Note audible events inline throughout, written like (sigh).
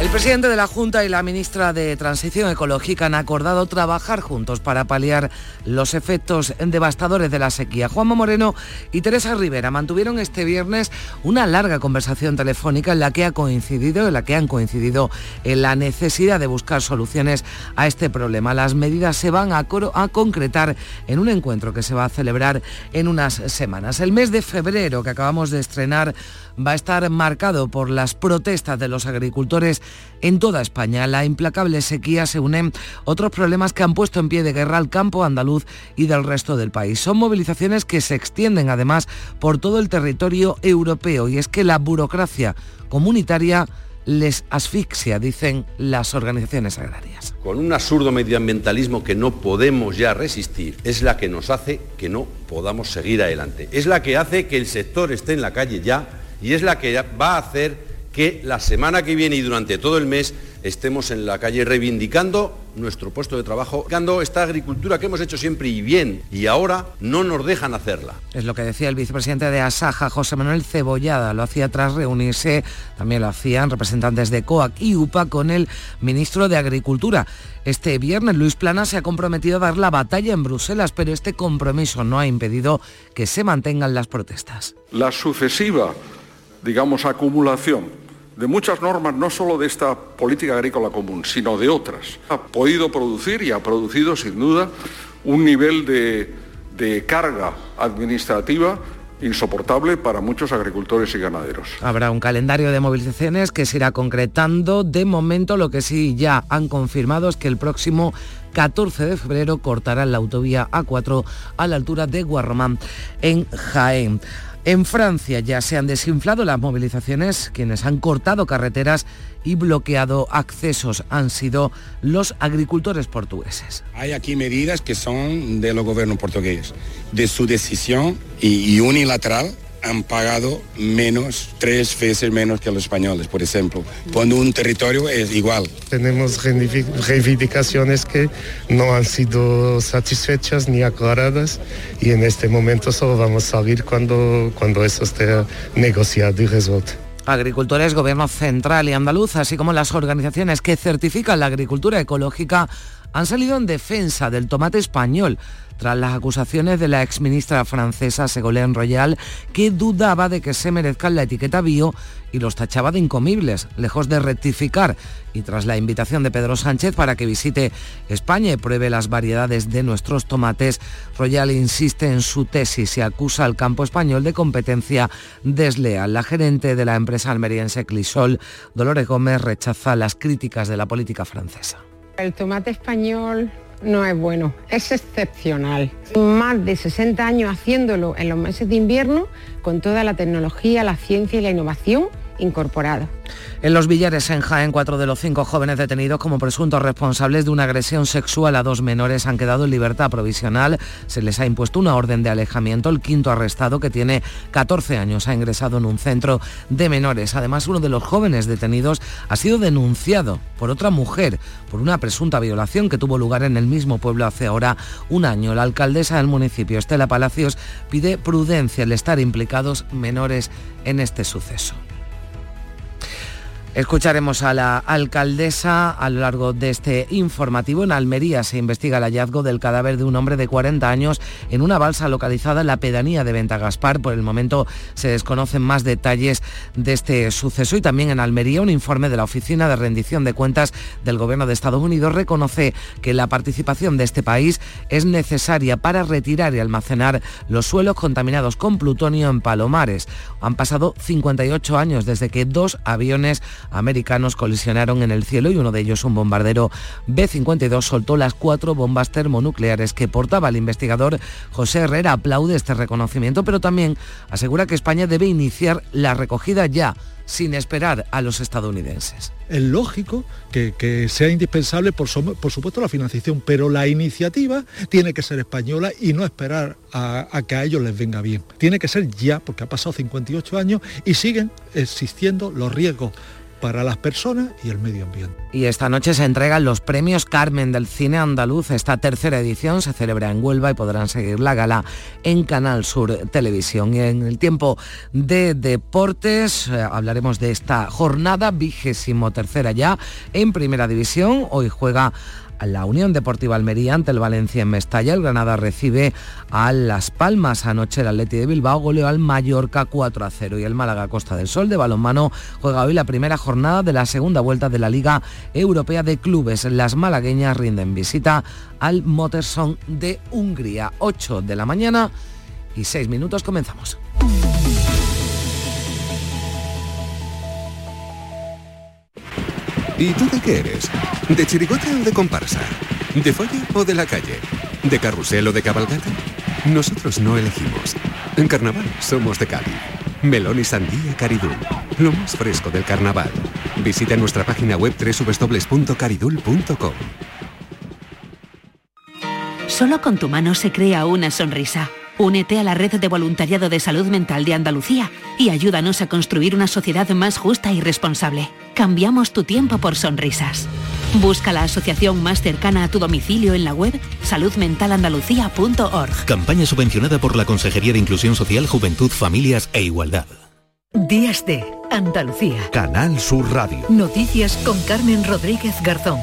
El presidente de la Junta y la ministra de Transición Ecológica han acordado trabajar juntos para paliar los efectos devastadores de la sequía. Juanma Moreno y Teresa Rivera mantuvieron este viernes una larga conversación telefónica en la que ha coincidido, en la que han coincidido en la necesidad de buscar soluciones a este problema. Las medidas se van a, a concretar en un encuentro que se va a celebrar en unas semanas. El mes de febrero que acabamos de estrenar va a estar marcado por las protestas de los agricultores en toda España. La implacable sequía se unen otros problemas que han puesto en pie de guerra al campo andaluz y del resto del país. Son movilizaciones que se extienden además por todo el territorio europeo y es que la burocracia comunitaria les asfixia, dicen las organizaciones agrarias. Con un absurdo medioambientalismo que no podemos ya resistir, es la que nos hace que no podamos seguir adelante. Es la que hace que el sector esté en la calle ya y es la que va a hacer que la semana que viene y durante todo el mes estemos en la calle reivindicando nuestro puesto de trabajo, reivindicando esta agricultura que hemos hecho siempre y bien y ahora no nos dejan hacerla. Es lo que decía el vicepresidente de Asaja, José Manuel Cebollada, lo hacía tras reunirse, también lo hacían representantes de COAC y UPA con el ministro de Agricultura. Este viernes Luis Plana se ha comprometido a dar la batalla en Bruselas, pero este compromiso no ha impedido que se mantengan las protestas. La sucesiva digamos, acumulación de muchas normas, no solo de esta política agrícola común, sino de otras. Ha podido producir y ha producido, sin duda, un nivel de, de carga administrativa insoportable para muchos agricultores y ganaderos. Habrá un calendario de movilizaciones que se irá concretando. De momento lo que sí ya han confirmado es que el próximo 14 de febrero cortarán la autovía A4 a la altura de Guarromán en Jaén. En Francia ya se han desinflado las movilizaciones, quienes han cortado carreteras y bloqueado accesos han sido los agricultores portugueses. Hay aquí medidas que son de los gobiernos portugueses, de su decisión y, unilateral han pagado menos, tres veces menos que los españoles, por ejemplo, cuando un territorio es igual. Tenemos reivindicaciones que no han sido satisfechas ni aclaradas y en este momento solo vamos a salir cuando, cuando eso esté negociado y resuelto. Agricultores, Gobierno Central y Andaluz, así como las organizaciones que certifican la agricultura ecológica, han salido en defensa del tomate español tras las acusaciones de la exministra francesa Ségolène Royal, que dudaba de que se merezcan la etiqueta bio y los tachaba de incomibles, lejos de rectificar. Y tras la invitación de Pedro Sánchez para que visite España y pruebe las variedades de nuestros tomates, Royal insiste en su tesis y acusa al campo español de competencia desleal. La gerente de la empresa almeriense Clisol, Dolores Gómez, rechaza las críticas de la política francesa. El tomate español no es bueno, es excepcional. Más de 60 años haciéndolo en los meses de invierno con toda la tecnología, la ciencia y la innovación incorporada. En los Villares, en Jaén, cuatro de los cinco jóvenes detenidos como presuntos responsables de una agresión sexual a dos menores han quedado en libertad provisional. Se les ha impuesto una orden de alejamiento. El quinto arrestado, que tiene 14 años, ha ingresado en un centro de menores. Además, uno de los jóvenes detenidos ha sido denunciado por otra mujer por una presunta violación que tuvo lugar en el mismo pueblo hace ahora un año. La alcaldesa del municipio, Estela Palacios, pide prudencia al estar implicados menores en este suceso. Escucharemos a la alcaldesa a lo largo de este informativo. En Almería se investiga el hallazgo del cadáver de un hombre de 40 años en una balsa localizada en la pedanía de Ventagaspar. Por el momento se desconocen más detalles de este suceso y también en Almería un informe de la Oficina de Rendición de Cuentas del Gobierno de Estados Unidos reconoce que la participación de este país es necesaria para retirar y almacenar los suelos contaminados con plutonio en Palomares. Han pasado 58 años desde que dos aviones americanos colisionaron en el cielo y uno de ellos, un bombardero B-52, soltó las cuatro bombas termonucleares que portaba el investigador José Herrera. Aplaude este reconocimiento, pero también asegura que España debe iniciar la recogida ya sin esperar a los estadounidenses. Es lógico que, sea indispensable, por, supuesto, la financiación, pero la iniciativa tiene que ser española y no esperar a, a que a ellos les venga bien. Tiene que ser ya, porque ha pasado 58 años y siguen existiendo los riesgos para las personas y el medio ambiente. Y esta noche se entregan los premios Carmen del Cine Andaluz. Esta tercera edición se celebra en Huelva y podrán seguir la gala en Canal Sur Televisión. Y en el tiempo de deportes eh, hablaremos de esta jornada vigésimo tercera ya en Primera División. Hoy juega la Unión Deportiva Almería ante el Valencia en Mestalla. El Granada recibe a Las Palmas. Anoche el Atleti de Bilbao goleó al Mallorca 4 a 0 y el Málaga Costa del Sol de balonmano juega hoy la primera jornada de la segunda vuelta de la Liga Europea de Clubes. Las malagueñas rinden visita al Motorson de Hungría. 8 de la mañana y 6 minutos comenzamos. ¿Y tú de qué eres? ¿De chirigote o de comparsa? ¿De folle o de la calle? ¿De carrusel o de cabalgata? Nosotros no elegimos. En carnaval somos de Cádiz. Melón y sandía Caridul. Lo más fresco del carnaval. Visita nuestra página web www.caridul.com. Solo con tu mano se crea una sonrisa. Únete a la red de voluntariado de salud mental de Andalucía y ayúdanos a construir una sociedad más justa y responsable. Cambiamos tu tiempo por sonrisas. Busca la asociación más cercana a tu domicilio en la web saludmentalandalucía.org. Campaña subvencionada por la Consejería de Inclusión Social, Juventud, Familias e Igualdad. Días de Andalucía. Canal Sur Radio. Noticias con Carmen Rodríguez Garzón.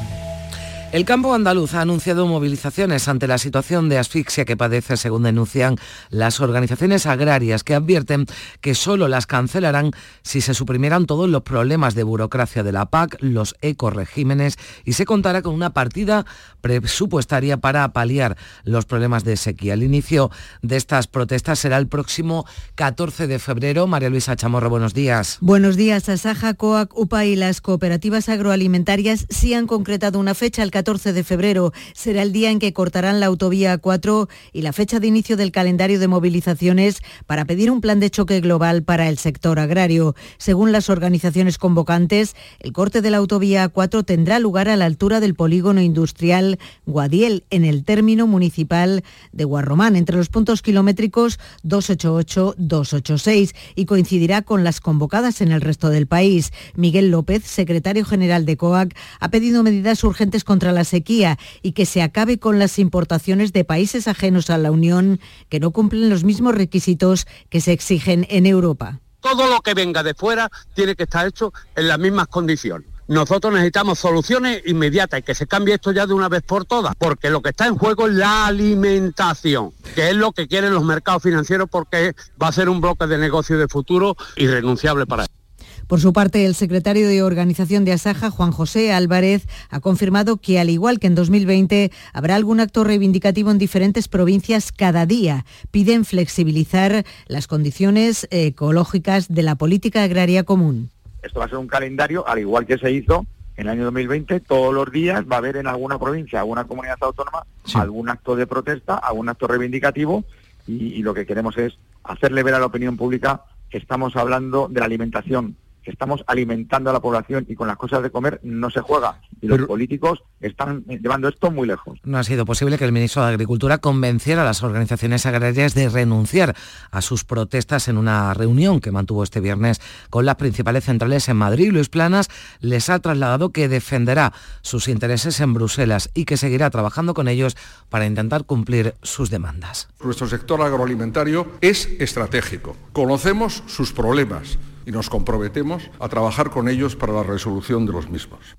El campo andaluz ha anunciado movilizaciones ante la situación de asfixia que padece, según denuncian las organizaciones agrarias, que advierten que solo las cancelarán si se suprimieran todos los problemas de burocracia de la PAC, los ecoregímenes y se contara con una partida presupuestaria para paliar los problemas de sequía. El inicio de estas protestas será el próximo 14 de febrero. María Luisa Chamorro, buenos días. Buenos días. Asaja, COAC, UPA y las cooperativas agroalimentarias sí han concretado una fecha, el 14 de febrero. Será el día en que cortarán la autovía 4 y la fecha de inicio del calendario de movilizaciones para pedir un plan de choque global para el sector agrario. Según las organizaciones convocantes, el corte de la autovía 4 tendrá lugar a la altura del polígono industrial Guadiel, en el término municipal de Guarromán, entre los puntos kilométricos 288-286 y coincidirá con las convocadas en el resto del país. Miguel López, secretario general de COAC, ha pedido medidas urgentes contra la sequía y que se acabe con las importaciones de países ajenos a la Unión que no cumplen los mismos requisitos que se exigen en Europa. Todo lo que venga de fuera tiene que estar hecho en las mismas condiciones. Nosotros necesitamos soluciones inmediatas y que se cambie esto ya de una vez por todas, porque lo que está en juego es la alimentación, que es lo que quieren los mercados financieros porque va a ser un bloque de negocio de futuro irrenunciable para ellos. Por su parte, el secretario de Organización de Asaja, Juan José Álvarez, ha confirmado que, al igual que en 2020, habrá algún acto reivindicativo en diferentes provincias cada día. Piden flexibilizar las condiciones ecológicas de la política agraria común. Esto va a ser un calendario, al igual que se hizo en el año 2020, todos los días va a haber en alguna provincia, alguna comunidad autónoma, algún acto de protesta, algún acto reivindicativo y lo que queremos es hacerle ver a la opinión pública que estamos hablando de la alimentación que estamos alimentando a la población y con las cosas de comer no se juega. Y los políticos están llevando esto muy lejos. No ha sido posible que el ministro de Agricultura convenciera a las organizaciones agrarias de renunciar a sus protestas en una reunión que mantuvo este viernes con las principales centrales en Madrid. Luis Planas les ha trasladado que defenderá sus intereses en Bruselas y que seguirá trabajando con ellos para intentar cumplir sus demandas. Nuestro sector agroalimentario es estratégico. Conocemos sus problemas y nos comprometemos a trabajar con ellos para la resolución de los mismos.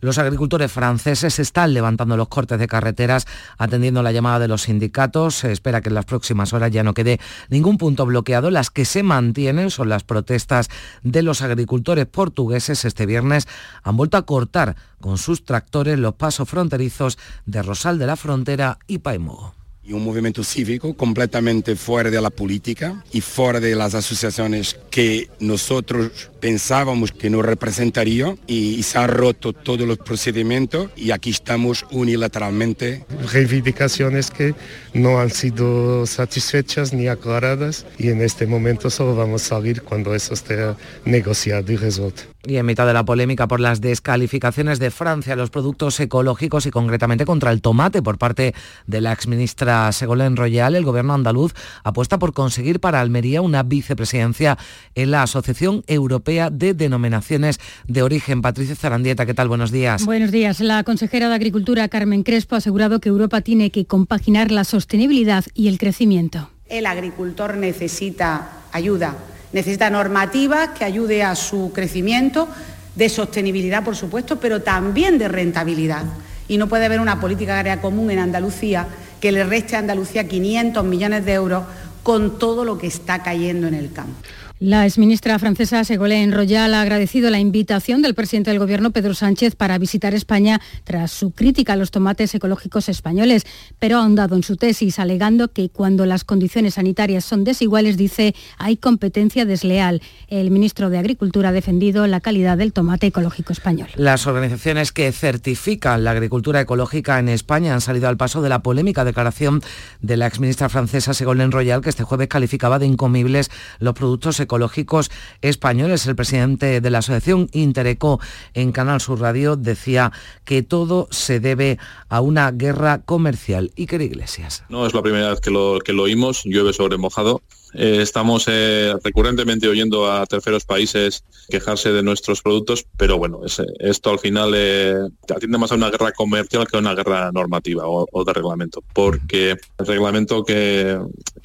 Los agricultores franceses están levantando los cortes de carreteras atendiendo la llamada de los sindicatos. Se espera que en las próximas horas ya no quede ningún punto bloqueado. Las que se mantienen son las protestas de los agricultores portugueses. Este viernes han vuelto a cortar con sus tractores los pasos fronterizos de Rosal de la Frontera y Paimogo. Y un movimiento cívico completamente fuera de la política y fuera de las asociaciones que nosotros pensábamos que nos representaría y, se han roto todos los procedimientos y aquí estamos unilateralmente. Reivindicaciones que no han sido satisfechas ni aclaradas y en este momento solo vamos a salir cuando eso esté negociado y resuelto. Y en mitad de la polémica por las descalificaciones de Francia a los productos ecológicos y concretamente contra el tomate por parte de la exministra Segolén Royal, el gobierno andaluz apuesta por conseguir para Almería una vicepresidencia en la Asociación Europea de Denominaciones de Origen. Patricia Zarandieta, ¿qué tal? Buenos días. Buenos días. La consejera de Agricultura, Carmen Crespo, ha asegurado que Europa tiene que compaginar la sostenibilidad y el crecimiento. El agricultor necesita ayuda Necesita normativas que ayude a su crecimiento, de sostenibilidad, por supuesto, pero también de rentabilidad. Y no puede haber una política agraria común en Andalucía que le reste a Andalucía 500 millones de euros con todo lo que está cayendo en el campo. La exministra francesa Ségolène Royal ha agradecido la invitación del presidente del Gobierno, Pedro Sánchez, para visitar España tras su crítica a los tomates ecológicos españoles, pero ha ahondado en su tesis, alegando que cuando las condiciones sanitarias son desiguales, dice, hay competencia desleal. El ministro de Agricultura ha defendido la calidad del tomate ecológico español. Las organizaciones que certifican la agricultura ecológica en España han salido al paso de la polémica declaración de la exministra francesa Ségolène Royal, que este jueves calificaba de incomibles los productos ecológicos españoles. El presidente de la asociación Intereco en Canal Sur Radio decía que todo se debe a una guerra comercial. Iker Iglesias. No es la primera vez que lo, que lo oímos, llueve sobre mojado. Eh, estamos eh, recurrentemente oyendo a terceros países quejarse de nuestros productos, pero bueno, esto al final eh, atiende más a una guerra comercial que a una guerra normativa o, de reglamento, porque el reglamento que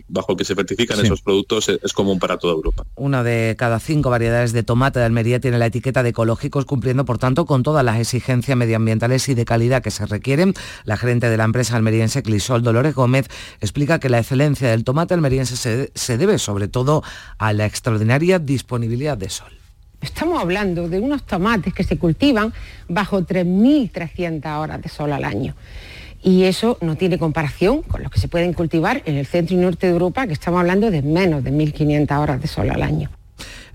bajo el que se certifican esos productos es, común para toda Europa. Una de cada cinco variedades de tomate de Almería tiene la etiqueta de ecológicos, cumpliendo por tanto con todas las exigencias medioambientales y de calidad que se requieren. La gerente de la empresa almeriense Clisol, Dolores Gómez, explica que la excelencia del tomate almeriense se, se debe sobre todo a la extraordinaria disponibilidad de sol. Estamos hablando de unos tomates que se cultivan bajo 3.300 horas de sol al año. Y eso no tiene comparación con los que se pueden cultivar en el centro y norte de Europa, que estamos hablando de menos de 1.500 horas de sol al año.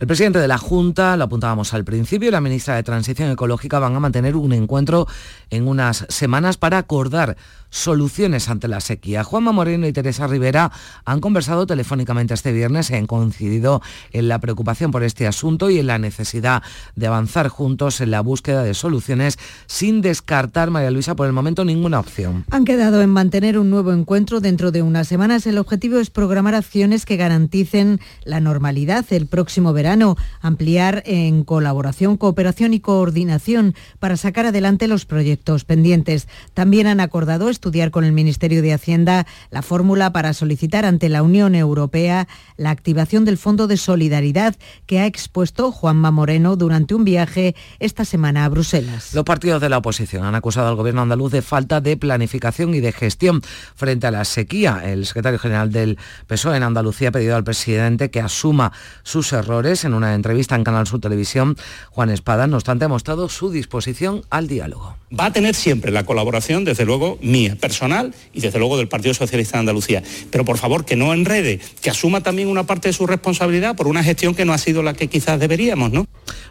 El presidente de la Junta, lo apuntábamos al principio, y la ministra de Transición Ecológica van a mantener un encuentro en unas semanas para acordar soluciones ante la sequía. Juanma Moreno y Teresa Rivera han conversado telefónicamente este viernes y han coincidido en la preocupación por este asunto y en la necesidad de avanzar juntos en la búsqueda de soluciones sin descartar, María Luisa, por el momento ninguna opción. Han quedado en mantener un nuevo encuentro dentro de unas semanas. El objetivo es programar acciones que garanticen la normalidad el próximo verano, ampliar en colaboración, cooperación y coordinación para sacar adelante los proyectos pendientes. También han acordado estudiar con el Ministerio de Hacienda la fórmula para solicitar ante la Unión Europea la activación del Fondo de Solidaridad que ha expuesto Juanma Moreno durante un viaje esta semana a Bruselas. Los partidos de la oposición han acusado al gobierno andaluz de falta de planificación y de gestión frente a la sequía. El secretario general del PSOE en Andalucía ha pedido al presidente que asuma sus errores. En una entrevista en Canal Sur Televisión, Juan Espada, no obstante, ha mostrado su disposición al diálogo. Va a tener siempre la colaboración, desde luego, mía personal y desde luego del Partido Socialista de Andalucía. Pero por favor que no enrede, que asuma también una parte de su responsabilidad por una gestión que no ha sido la que quizás deberíamos, ¿no?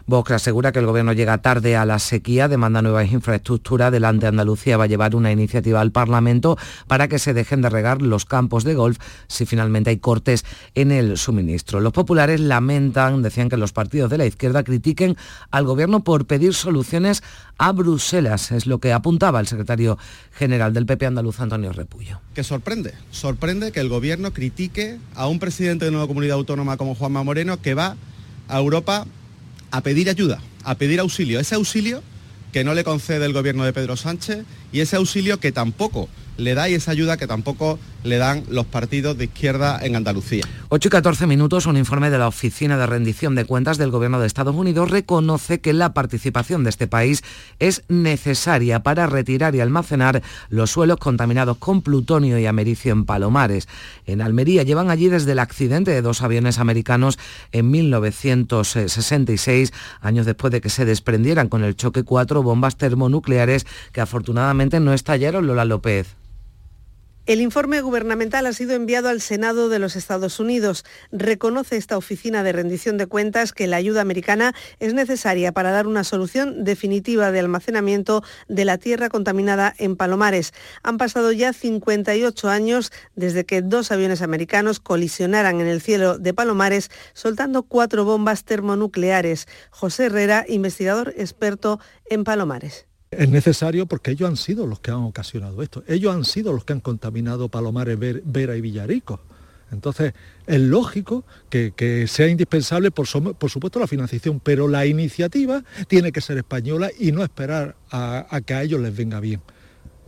Vox asegura que el gobierno llega tarde a la sequía, demanda nuevas infraestructuras. Delante Andalucía va a llevar una iniciativa al Parlamento para que se dejen de regar los campos de golf si finalmente hay cortes en el suministro. Los populares lamentan, decían que los partidos de la izquierda critiquen al gobierno por pedir soluciones a Bruselas, es lo que apuntaba el secretario general del PP andaluz, Antonio Repullo. Que sorprende, sorprende que el gobierno critique a un presidente de una comunidad autónoma como Juanma Moreno que va a Europa a pedir ayuda, a pedir auxilio. Ese auxilio que no le concede el gobierno de Pedro Sánchez y ese auxilio que tampoco le da y esa ayuda que tampoco le dan los partidos de izquierda en Andalucía. 8 y 14 minutos, un informe de la Oficina de Rendición de Cuentas del Gobierno de Estados Unidos reconoce que la participación de este país es necesaria para retirar y almacenar los suelos contaminados con plutonio y americio en Palomares. En Almería llevan allí desde el accidente de dos aviones americanos en 1966, años después de que se desprendieran con el choque cuatro bombas termonucleares que afortunadamente no estallaron Lola López. El informe gubernamental ha sido enviado al Senado de los Estados Unidos. Reconoce esta oficina de rendición de cuentas que la ayuda americana es necesaria para dar una solución definitiva de almacenamiento de la tierra contaminada en Palomares. Han pasado ya 58 años desde que dos aviones americanos colisionaran en el cielo de Palomares soltando cuatro bombas termonucleares. José Herrera, investigador experto en Palomares. Es necesario porque ellos han sido los que han ocasionado esto. Ellos han sido los que han contaminado Palomares, Vera y Villarico. Entonces, es lógico que, sea indispensable, por, supuesto, la financiación, pero la iniciativa tiene que ser española y no esperar a, a que a ellos les venga bien.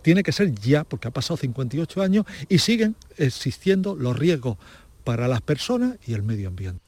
Tiene que ser ya, porque ha pasado 58 años y siguen existiendo los riesgos para las personas y el medio ambiente.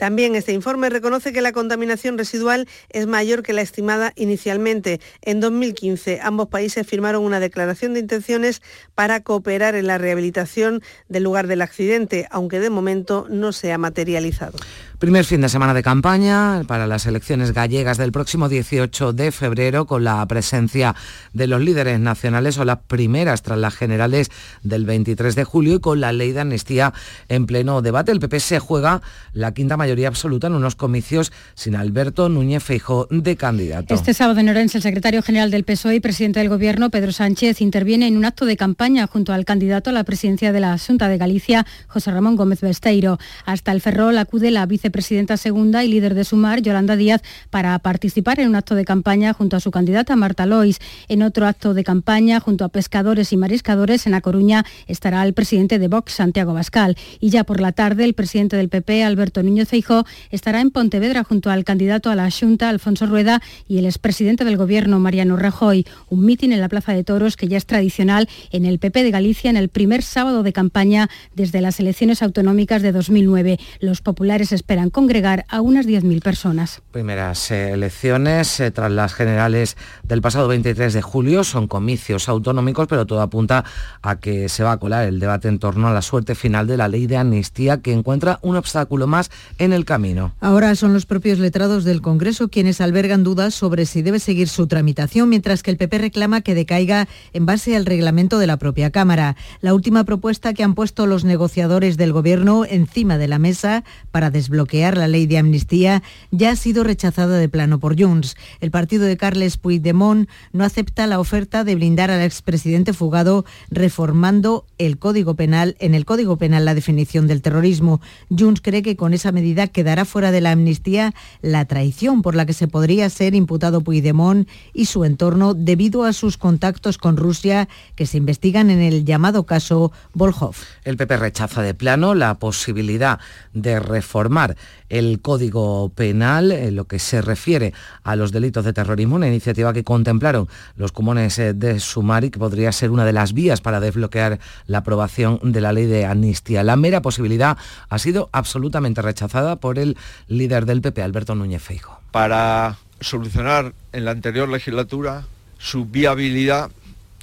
También este informe reconoce que la contaminación residual es mayor que la estimada inicialmente. En 2015 ambos países firmaron una declaración de intenciones para cooperar en la rehabilitación del lugar del accidente, aunque de momento no se ha materializado. Primer fin de semana de campaña para las elecciones gallegas del próximo 18 de febrero con la presencia de los líderes nacionales o las primeras tras las generales del 23 de julio y con la ley de amnistía en pleno debate. El PP se juega la quinta mayoría absoluta en unos comicios sin Alberto Núñez Feijóo de candidato. Este sábado en Orense el secretario general del PSOE y presidente del Gobierno, Pedro Sánchez, interviene en un acto de campaña junto al candidato a la presidencia de la Junta de Galicia, José Ramón Gómez Besteiro. Hasta el Ferrol acude la vice presidenta segunda y líder de Sumar, Yolanda Díaz, para participar en un acto de campaña junto a su candidata Marta Lois. En otro acto de campaña, junto a pescadores y mariscadores, en A Coruña estará el presidente de Vox, Santiago Bascal. Y ya por la tarde, el presidente del PP, Alberto Núñez Feijóo, estará en Pontevedra junto al candidato a la Junta, Alfonso Rueda, y el expresidente del Gobierno, Mariano Rajoy. Un mitin en la Plaza de Toros que ya es tradicional en el PP de Galicia en el primer sábado de campaña desde las elecciones autonómicas de 2009. Los populares esperan congregar a unas 10.000 personas. Primeras eh, elecciones eh, tras las generales del pasado 23 de julio son comicios autonómicos, pero todo apunta a que se va a colar el debate en torno a la suerte final de la ley de amnistía que encuentra un obstáculo más en el camino. Ahora son los propios letrados del Congreso quienes albergan dudas sobre si debe seguir su tramitación, mientras que el PP reclama que decaiga en base al reglamento de la propia Cámara. La última propuesta que han puesto los negociadores del Gobierno encima de la mesa para desbloquear la ley de amnistía ya ha sido rechazada de plano por Junts. El partido de Carles Puigdemont no acepta la oferta de blindar al expresidente fugado reformando el Código Penal en el Código Penal la definición del terrorismo. Junts cree que con esa medida quedará fuera de la amnistía la traición por la que se podría ser imputado Puigdemont y su entorno debido a sus contactos con Rusia que se investigan en el llamado caso Volhov. El PP rechaza de plano la posibilidad de reformar el Código Penal en lo que se refiere a los delitos de terrorismo, una iniciativa que contemplaron los comunes eh, de Sumari, que podría ser una de las vías para desbloquear la aprobación de la ley de amnistía. La mera posibilidad ha sido absolutamente rechazada por el líder del PP, Alberto Núñez Feijo. Para solucionar en la anterior legislatura su viabilidad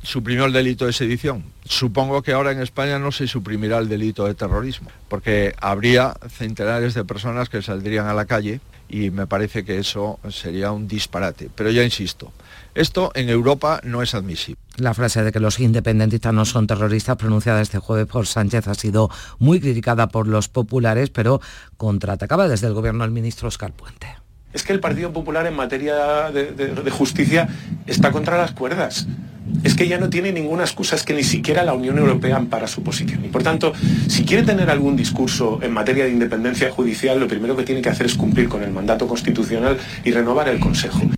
suprimió el delito de sedición. Supongo que ahora en España no se suprimirá el delito de terrorismo, porque habría centenares de personas que saldrían a la calle y me parece que eso sería un disparate. Pero ya insisto, esto en Europa no es admisible. La frase de que los independentistas no son terroristas pronunciada este jueves por Sánchez ha sido muy criticada por los populares, pero contraatacaba desde el gobierno el ministro Oscar Puente es que el Partido Popular en materia de, justicia está contra las cuerdas. Es que ya no tiene ninguna excusa, es que ni siquiera la Unión Europea ampara su posición. Y por tanto, si quiere tener algún discurso en materia de independencia judicial, lo primero que tiene que hacer es cumplir con el mandato constitucional y renovar el Consejo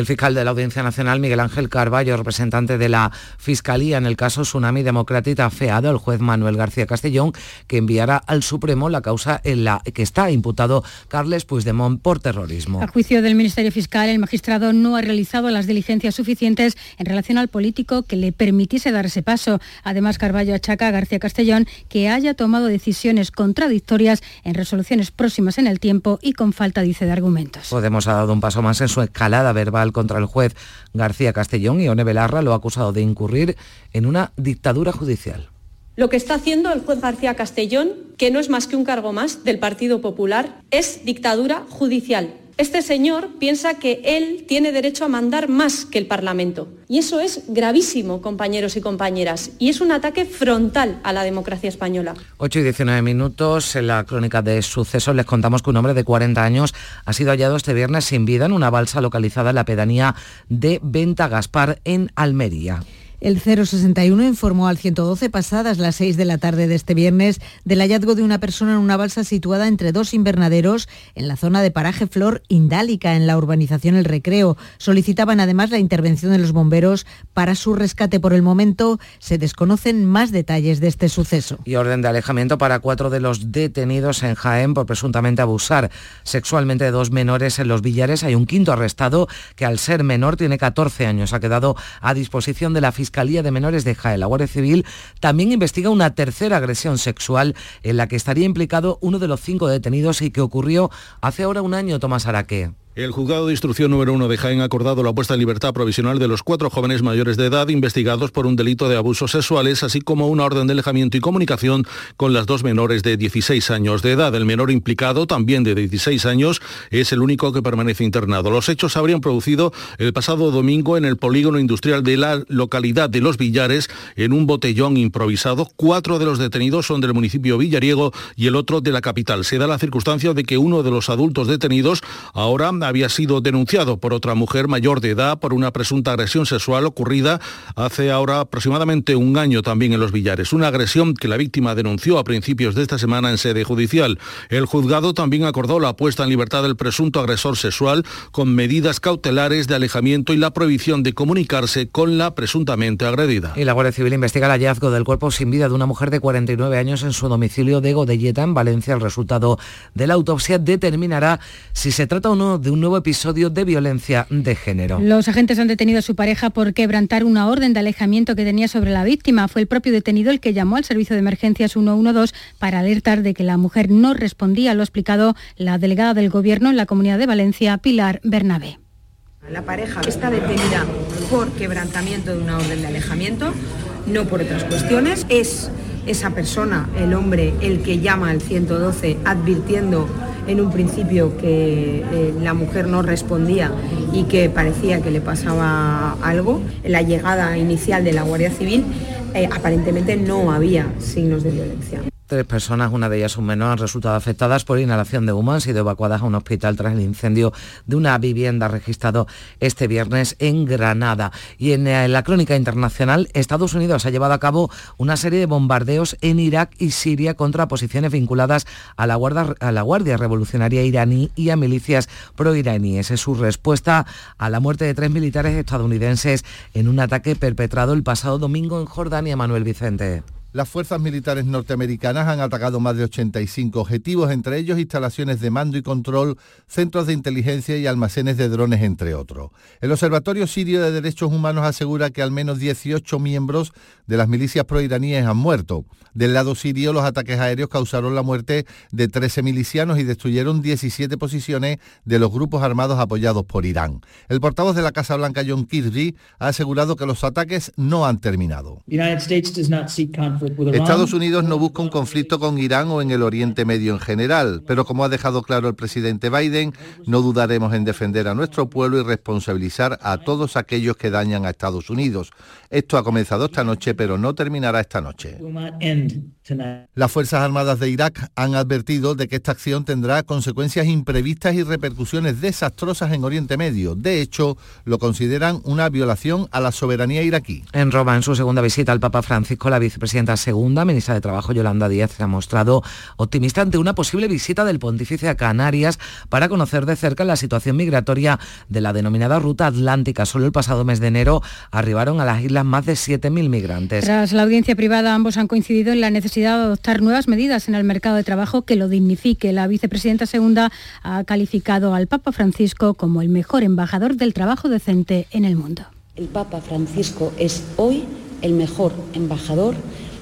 el fiscal de la Audiencia Nacional, Miguel Ángel Carballo, representante de la Fiscalía en el caso Tsunami Democrática, ha feado al juez Manuel García Castellón que enviará al Supremo la causa en la que está imputado Carles Puigdemont por terrorismo. A juicio del Ministerio Fiscal, el magistrado no ha realizado las diligencias suficientes en relación al político que le permitiese dar ese paso. Además, Carballo achaca a García Castellón que haya tomado decisiones contradictorias en resoluciones próximas en el tiempo y con falta, dice, de argumentos. Podemos ha dado un paso más en su escalada verbal contra el juez García Castellón y One Belarra lo ha acusado de incurrir en una dictadura judicial. Lo que está haciendo el juez García Castellón, que no es más que un cargo más del Partido Popular, es dictadura judicial. Este señor piensa que él tiene derecho a mandar más que el Parlamento. Y eso es gravísimo, compañeros y compañeras. Y es un ataque frontal a la democracia española. 8 y 19 minutos. En la crónica de sucesos les contamos que un hombre de 40 años ha sido hallado este viernes sin vida en una balsa localizada en la pedanía de Venta Gaspar en Almería. El 061 informó al 112 pasadas las 6 de la tarde de este viernes del hallazgo de una persona en una balsa situada entre dos invernaderos en la zona de paraje Flor Indálica, en la urbanización El Recreo. Solicitaban además la intervención de los bomberos para su rescate. Por el momento se desconocen más detalles de este suceso. Y orden de alejamiento para cuatro de los detenidos en Jaén por presuntamente abusar sexualmente de dos menores en los billares. Hay un quinto arrestado que al ser menor tiene 14 años. Ha quedado a disposición de la Fiscalía De Menores de Jaén. La Guardia Civil también investiga una tercera agresión sexual en la que estaría implicado uno de los cinco detenidos y que ocurrió hace ahora un año, Tomás Araque. El juzgado de instrucción número uno de Jaén ha acordado la puesta en libertad provisional de los cuatro jóvenes mayores de edad investigados por un delito de abusos sexuales, así como una orden de alejamiento y comunicación con las dos menores de 16 años de edad. El menor implicado, también de 16 años, es el único que permanece internado. Los hechos se habrían producido el pasado domingo en el polígono industrial de la localidad de Los Villares, en un botellón improvisado. Cuatro de los detenidos son del municipio villariego y el otro de la capital. Se da la circunstancia de que uno de los adultos detenidos ahora había sido denunciado por otra mujer mayor de edad por una presunta agresión sexual ocurrida hace ahora aproximadamente un año también en Los Villares. Una agresión que la víctima denunció a principios de esta semana en sede judicial. El juzgado también acordó la puesta en libertad del presunto agresor sexual con medidas cautelares de alejamiento y la prohibición de comunicarse con la presuntamente agredida. Y la Guardia Civil investiga el hallazgo del cuerpo sin vida de una mujer de 49 años en su domicilio de Godelleta, en Valencia. El resultado de la autopsia determinará si se trata o no de un nuevo episodio de violencia de género. Los agentes han detenido a su pareja por quebrantar una orden de alejamiento que tenía sobre la víctima. Fue el propio detenido el que llamó al servicio de emergencias 112 para alertar de que la mujer no respondía, lo ha explicado la delegada del Gobierno en la Comunidad de Valencia, Pilar Bernabé. La pareja está detenida por quebrantamiento de una orden de alejamiento, no por otras cuestiones. Es esa persona, el hombre, el que llama al 112 advirtiendo en un principio que eh, la mujer no respondía y que parecía que le pasaba algo. En la llegada inicial de la Guardia Civil eh, aparentemente no había signos de violencia. Tres personas, una de ellas un menor, han resultado afectadas por inhalación de humo, han sido evacuadas a un hospital tras el incendio de una vivienda registrado este viernes en Granada. Y en eh, la crónica internacional, Estados Unidos ha llevado a cabo una serie de bombardeos en Irak y Siria contra posiciones vinculadas a la Guardia, a la guardia Revolucionaria iraní y a milicias pro-iraníes. Es su respuesta a la muerte de tres militares estadounidenses en un ataque perpetrado el pasado domingo en Jordania, Manuel Vicente. Las fuerzas militares norteamericanas han atacado más de 85 objetivos, entre ellos instalaciones de mando y control, centros de inteligencia y almacenes de drones, entre otros. El Observatorio Sirio de Derechos Humanos asegura que al menos 18 miembros de las milicias proiraníes han muerto. Del lado sirio, los ataques aéreos causaron la muerte de 13 milicianos y destruyeron 17 posiciones de los grupos armados apoyados por Irán. El portavoz de la Casa Blanca, John Kirby, ha asegurado que los ataques no han terminado. Estados Unidos no busca un conflicto con Irán o en el Oriente Medio en general, pero como ha dejado claro el presidente Biden, no dudaremos en defender a nuestro pueblo y responsabilizar a todos aquellos que dañan a Estados Unidos. Esto ha comenzado esta noche, pero no terminará esta noche. Las Fuerzas Armadas de Irak han advertido de que esta acción tendrá consecuencias imprevistas y repercusiones desastrosas en Oriente Medio. De hecho, lo consideran una violación a la soberanía iraquí. En Roma, en su segunda visita al Papa Francisco, la vicepresidenta segunda, ministra de Trabajo Yolanda Díaz, se ha mostrado optimista ante una posible visita del pontífice a Canarias para conocer de cerca la situación migratoria de la denominada ruta atlántica. Solo el pasado mes de enero arribaron a las islas más de 7.000 migrantes. Tras la audiencia privada, ambos han coincidido en la necesidad de adoptar nuevas medidas en el mercado de trabajo que lo dignifique. La vicepresidenta segunda ha calificado al Papa Francisco como el mejor embajador del trabajo decente en el mundo. El Papa Francisco es hoy el mejor embajador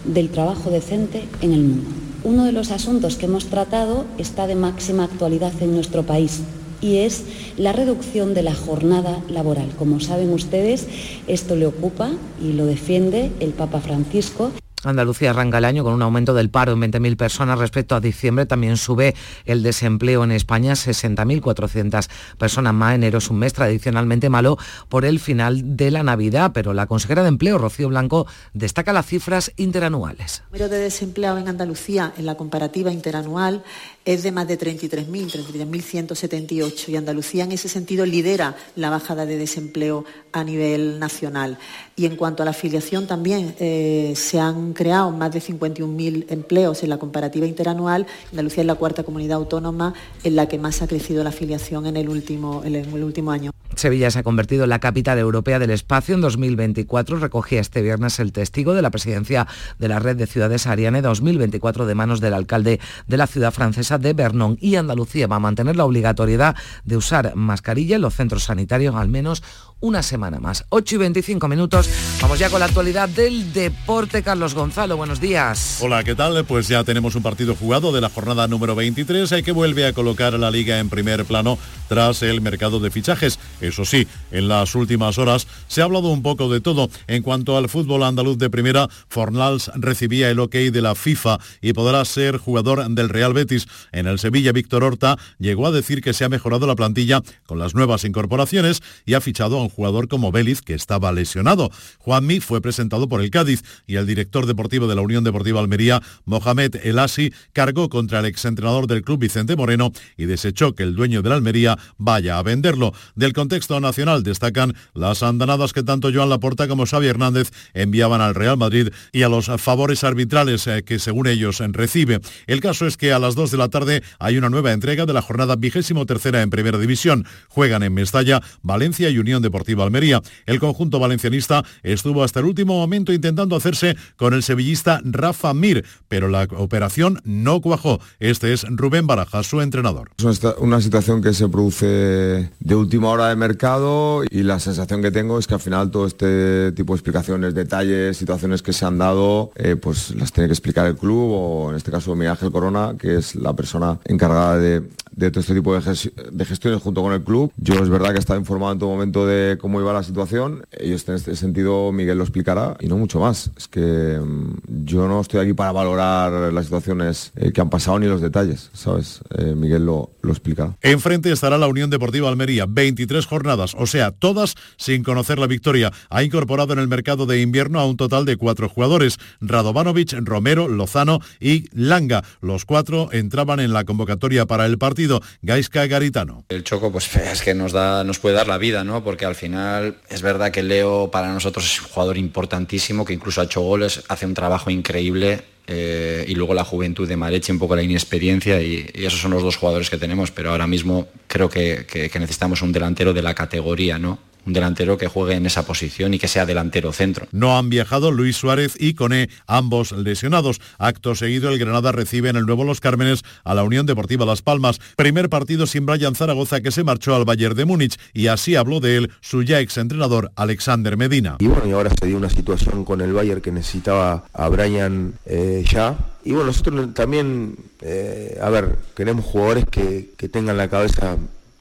del trabajo decente en el mundo. Uno de los asuntos que hemos tratado está de máxima actualidad en nuestro país y es la reducción de la jornada laboral. Como saben ustedes, esto le ocupa y lo defiende el Papa Francisco. Andalucía arranca el año con un aumento del paro en 20.000 personas respecto a diciembre. También sube el desempleo en España, 60.400 personas más. Enero es un mes tradicionalmente malo por el final de la Navidad, pero la consejera de Empleo, Rocío Blanco, destaca las cifras interanuales. El número de desempleados en Andalucía en la comparativa interanual es de más de 33.000, 33.178 y Andalucía en ese sentido lidera la bajada de desempleo a nivel nacional. Y en cuanto a la afiliación también eh, se han creado más de 51.000 empleos en la comparativa interanual. Andalucía es la cuarta comunidad autónoma en la que más ha crecido la afiliación en el último, en el último año. Sevilla se ha convertido en la capital europea del espacio en 2024. Recogía este viernes el testigo de la presidencia de la red de ciudades Ariane 2024 de manos del alcalde de la ciudad francesa de Vernon. Y Andalucía va a mantener la obligatoriedad de usar mascarilla en los centros sanitarios al menos una semana más. 8 y 25 minutos. Vamos ya con la actualidad del deporte. Carlos Gonzalo, buenos días. Hola, ¿qué tal? Pues ya tenemos un partido jugado de la jornada número 23 que vuelve a colocar a la liga en primer plano tras el mercado de fichajes. Eso sí, en las últimas horas se ha hablado un poco de todo. En cuanto al fútbol andaluz de primera, Fornals recibía el ok de la FIFA y podrá ser jugador del Real Betis. En el Sevilla, Víctor Horta llegó a decir que se ha mejorado la plantilla con las nuevas incorporaciones y ha fichado a un jugador como Vélez que estaba lesionado. Juanmi fue presentado por el Cádiz y el director deportivo de la Unión Deportiva Almería, Mohamed Elasi, cargó contra el exentrenador del club Vicente Moreno y desechó que el dueño de la Almería vaya a venderlo. Del contexto nacional destacan las andanadas que tanto Joan Laporta como Xavi Hernández enviaban al Real Madrid y a los favores arbitrales eh, que según ellos recibe. El caso es que a las 2 de la tarde hay una nueva entrega de la jornada vigésimo tercera en Primera División. Juegan en Mestalla, Valencia y Unión Deportiva Almería. El conjunto valencianista estuvo hasta el último momento intentando hacerse con el sevillista Rafa Mir, pero la operación no cuajó. Este es Rubén Baraja, su entrenador. Es una situación que se produce de última hora de mercado y la sensación que tengo es que al final todo este tipo de explicaciones, detalles, situaciones que se han dado, eh, pues las tiene que explicar el club o en este caso Miguel Ángel Corona, que es la persona encargada de, de todo este tipo de, gestiones junto con el club. Yo es verdad que he estado informado en todo momento de cómo iba la situación. Ellos en este sentido, Miguel lo explicará y no mucho más. Es que mm, yo no estoy aquí para valorar las situaciones eh, que han pasado ni los detalles, ¿sabes? Eh, Miguel lo, lo explicará. Enfrente estará la Unión Deportiva Almería, 23 jornadas, o sea, todas sin conocer la victoria. Ha incorporado en el mercado de invierno a un total de cuatro jugadores, Radovanovic, Romero, Lozano y Langa. Los cuatro entraban en la convocatoria para el partido Gaisca Garitano. El Choco pues (laughs) es que nos, da, nos puede dar la vida, ¿no? Porque al final es verdad que Leo para nosotros es un jugador importantísimo, que incluso ha hecho goles, hace un trabajo increíble eh, y luego la juventud de Mareche, un poco la inexperiencia y, esos son los dos jugadores que tenemos, pero ahora mismo creo que, que necesitamos un delantero de la categoría, ¿no? Un delantero que juegue en esa posición y que sea delantero centro. No han viajado Luis Suárez y Coné, ambos lesionados. Acto seguido, el Granada recibe en el Nuevo Los Cármenes a la Unión Deportiva Las Palmas. Primer partido sin Brian Zaragoza que se marchó al Bayern de Múnich y así habló de él su ya exentrenador Alexander Medina. Y bueno, y ahora se dio una situación con el Bayern que necesitaba a Brian eh, ya. Y bueno, nosotros también, eh, a ver, queremos jugadores que, que tengan la cabeza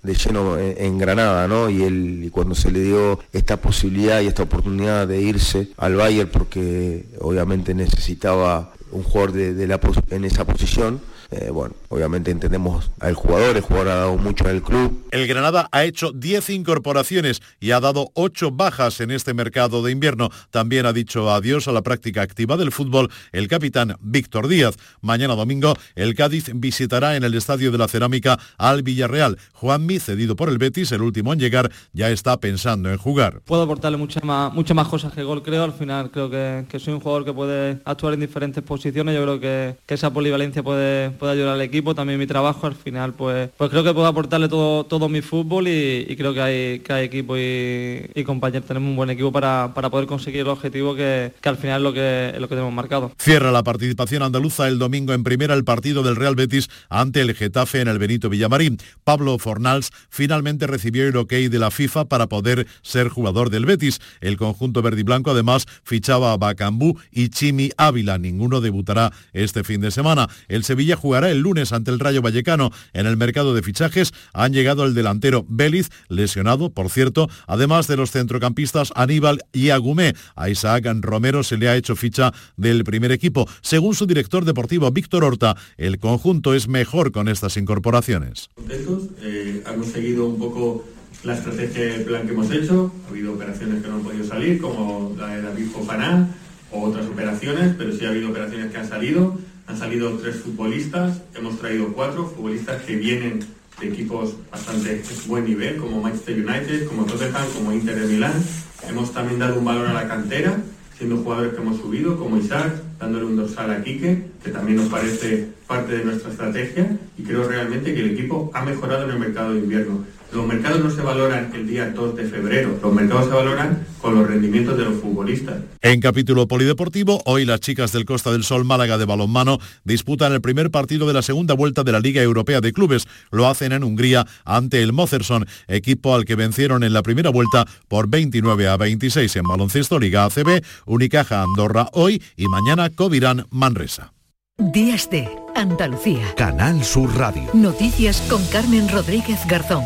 de lleno en, Granada, ¿no? Y, él, cuando se le dio esta posibilidad y esta oportunidad de irse al Bayern porque obviamente necesitaba un jugador de, la, en esa posición, eh, bueno, obviamente entendemos al jugador, el jugador ha dado mucho en el club. El Granada ha hecho 10 incorporaciones y ha dado 8 bajas en este mercado de invierno. También ha dicho adiós a la práctica activa del fútbol el capitán Víctor Díaz. Mañana domingo el Cádiz visitará en el Estadio de la Cerámica al Villarreal. Juanmi, cedido por el Betis, el último en llegar, ya está pensando en jugar. Puedo aportarle muchas más, muchas más cosas que gol, creo. Al final creo que, soy un jugador que puede actuar en diferentes posiciones. Yo creo que, que esa polivalencia puede puede ayudar al equipo, también mi trabajo, al final pues, pues creo que puedo aportarle todo, todo mi fútbol y, creo que hay, que hay equipo y, compañeros, tenemos un buen equipo para, poder conseguir el objetivo que, al final es lo que, es lo que tenemos marcado. Cierra la participación andaluza el domingo en primera el partido del Real Betis ante el Getafe en el Benito Villamarín. Pablo Fornals finalmente recibió el ok de la FIFA para poder ser jugador del Betis. El conjunto verde y blanco además fichaba a Bacambú y Chimi Ávila. Ninguno debutará este fin de semana. El Sevilla jugará el lunes ante el Rayo Vallecano. En el mercado de fichajes han llegado el delantero Béliz, lesionado, por cierto, además de los centrocampistas Aníbal y Agumé. A Isaac Romero se le ha hecho ficha del primer equipo. Según su director deportivo Víctor Horta, el conjunto es mejor con estas incorporaciones. Eh, hemos seguido un poco la estrategia y plan que hemos hecho. Ha habido operaciones que no han podido salir, como la de David Fofaná o otras operaciones, pero sí ha habido operaciones que han salido. Han salido tres futbolistas, hemos traído cuatro futbolistas que vienen de equipos bastante buen nivel, como Manchester United, como Tottenham, como Inter de Milán. Hemos también dado un valor a la cantera, siendo jugadores que hemos subido, como Isaac, dándole un dorsal a Quique, que también nos parece parte de nuestra estrategia, y creo realmente que el equipo ha mejorado en el mercado de invierno. Los mercados no se valoran el día 2 de febrero, los mercados se valoran con los rendimientos de los futbolistas. En capítulo polideportivo, hoy las chicas del Costa del Sol Málaga de balonmano disputan el primer partido de la segunda vuelta de la Liga Europea de Clubes. Lo hacen en Hungría ante el Mozerson, equipo al que vencieron en la primera vuelta por 29 a 26 en baloncesto Liga ACB, Unicaja Andorra hoy y mañana Covirán Manresa. Días de Andalucía. Canal Sur Radio. Noticias con Carmen Rodríguez Garzón.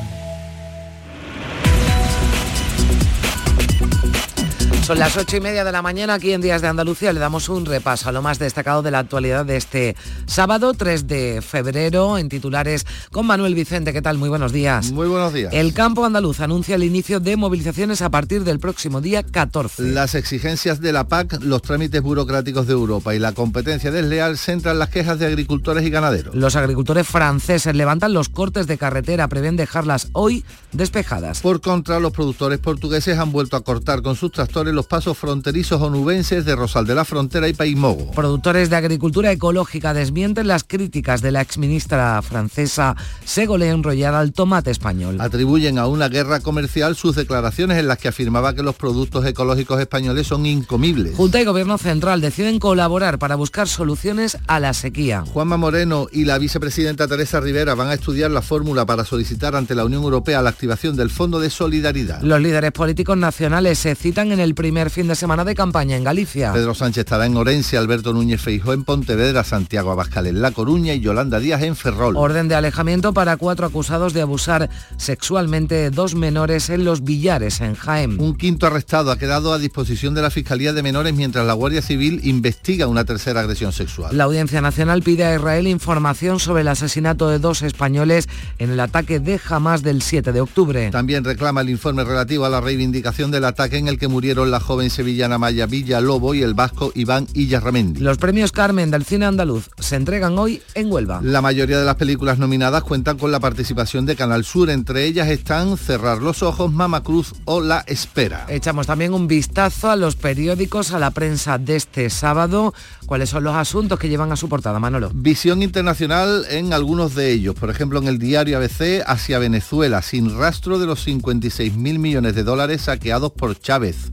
Son las ocho y media de la mañana aquí en Días de Andalucía. Le damos un repaso a lo más destacado de la actualidad de este sábado 3 de febrero en titulares con Manuel Vicente. ¿Qué tal? Muy buenos días. Muy buenos días. El campo andaluz anuncia el inicio de movilizaciones a partir del próximo día 14. Las exigencias de la PAC, los trámites burocráticos de Europa y la competencia desleal centran las quejas de agricultores y ganaderos. Los agricultores franceses levantan los cortes de carretera, prevén dejarlas hoy despejadas. Por contra, los productores portugueses han vuelto a cortar con sus tractores los pasos fronterizos onubenses de Rosal de la Frontera y País Mogo. Productores de agricultura ecológica desmienten las críticas de la exministra francesa Ségolène Royal al tomate español. Atribuyen a una guerra comercial sus declaraciones en las que afirmaba que los productos ecológicos españoles son incomibles. Junta y Gobierno Central deciden colaborar para buscar soluciones a la sequía. Juanma Moreno y la vicepresidenta Teresa Rivera van a estudiar la fórmula para solicitar ante la Unión Europea la activación del Fondo de Solidaridad. Los líderes políticos nacionales se citan en el primer primer fin de semana de campaña en Galicia. Pedro Sánchez estará en Orense, Alberto Núñez Feijó en Pontevedra, Santiago Abascal en La Coruña y Yolanda Díaz en Ferrol. Orden de alejamiento para cuatro acusados de abusar sexualmente de dos menores en Los Villares, en Jaén. Un quinto arrestado ha quedado a disposición de la Fiscalía de Menores mientras la Guardia Civil investiga una tercera agresión sexual. La Audiencia Nacional pide a Israel información sobre el asesinato de dos españoles en el ataque de Hamas del 7 de octubre. También reclama el informe relativo a la reivindicación del ataque en el que murieron la joven sevillana Maya Villa Lobo y el vasco Iván Illarramendi. Los premios Carmen del cine andaluz se entregan hoy en Huelva. La mayoría de las películas nominadas cuentan con la participación de Canal Sur. Entre ellas están Cerrar los ojos, Mama Cruz o La Espera. Echamos también un vistazo a los periódicos, a la prensa de este sábado. ¿Cuáles son los asuntos que llevan a su portada, Manolo? Visión internacional en algunos de ellos. Por ejemplo, en el diario ABC hacia Venezuela, sin rastro de los 56 mil millones de dólares saqueados por Chávez.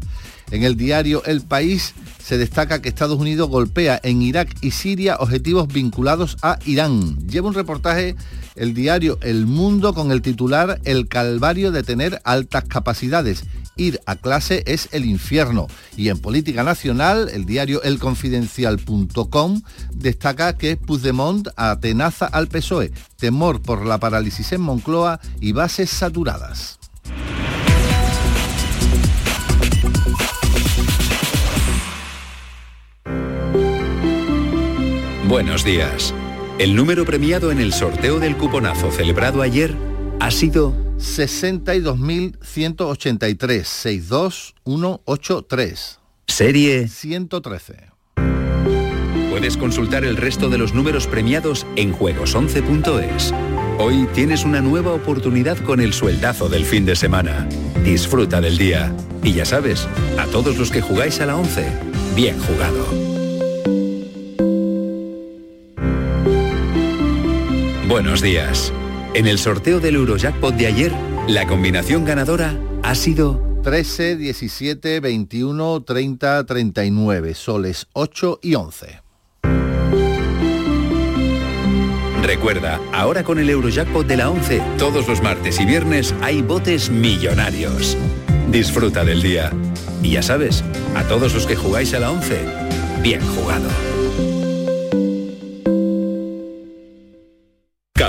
En el diario El País se destaca que Estados Unidos golpea en Irak y Siria objetivos vinculados a Irán. Lleva un reportaje el diario El Mundo con el titular El calvario de tener altas capacidades. Ir a clase es el infierno. Y en política nacional, el diario elconfidencial.com destaca que Puigdemont atenaza al PSOE, temor por la parálisis en Moncloa y bases saturadas. Buenos días. El número premiado en el sorteo del cuponazo celebrado ayer ha sido 62.183 62183. Serie 113. Puedes consultar el resto de los números premiados en juegos11.es. Hoy tienes una nueva oportunidad con el sueldazo del fin de semana. Disfruta del día. Y ya sabes, a todos los que jugáis a la 11, bien jugado. Buenos días. En el sorteo del Eurojackpot de ayer, la combinación ganadora ha sido 13, 17, 21, 30, 39, soles 8 y 11. Recuerda, ahora con el Eurojackpot de la 11, todos los martes y viernes hay botes millonarios. Disfruta del día. Y ya sabes, a todos los que jugáis a la 11, bien jugado.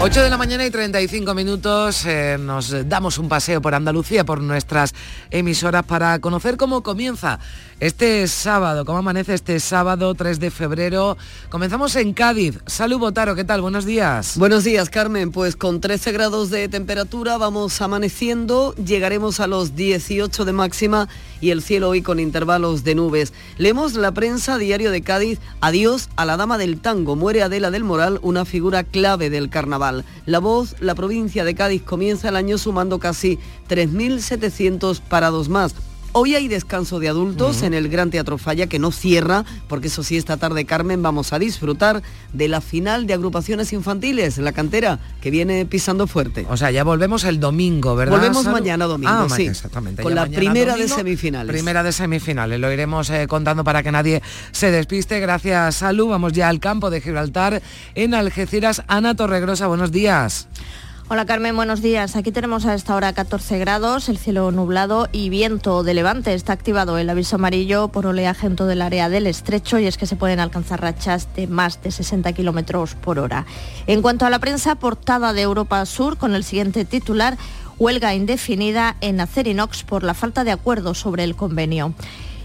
8 de la mañana y 35 minutos eh, nos damos un paseo por Andalucía, por nuestras emisoras, para conocer cómo comienza este sábado, cómo amanece este sábado 3 de febrero. Comenzamos en Cádiz. Salud Botaro, ¿qué tal? Buenos días. Buenos días, Carmen. Pues con 13 grados de temperatura vamos amaneciendo, llegaremos a los 18 de máxima y el cielo hoy con intervalos de nubes. Leemos la prensa diario de Cádiz, adiós a la dama del tango, muere Adela del Moral, una figura clave del carnaval. La Voz, la provincia de Cádiz comienza el año sumando casi 3.700 parados más. Hoy hay descanso de adultos en el Gran Teatro Falla, que no cierra, porque eso sí, esta tarde, Carmen, vamos a disfrutar de la final de agrupaciones infantiles, la cantera, que viene pisando fuerte. O sea, ya volvemos el domingo, ¿verdad? Volvemos mañana domingo, ah, sí. Exactamente. Con la primera de semifinales. Primera de semifinales. Lo iremos eh, contando para que nadie se despiste. Gracias, Salud. Vamos ya al campo de Gibraltar, en Algeciras. Ana Torregrosa, buenos días. Hola Carmen, buenos días. Aquí tenemos a esta hora 14 grados, el cielo nublado y viento de levante. Está activado el aviso amarillo por oleaje en todo el área del estrecho y es que se pueden alcanzar rachas de más de 60 kilómetros por hora. En cuanto a la prensa, portada de Europa Sur con el siguiente titular, huelga indefinida en Acerinox por la falta de acuerdo sobre el convenio.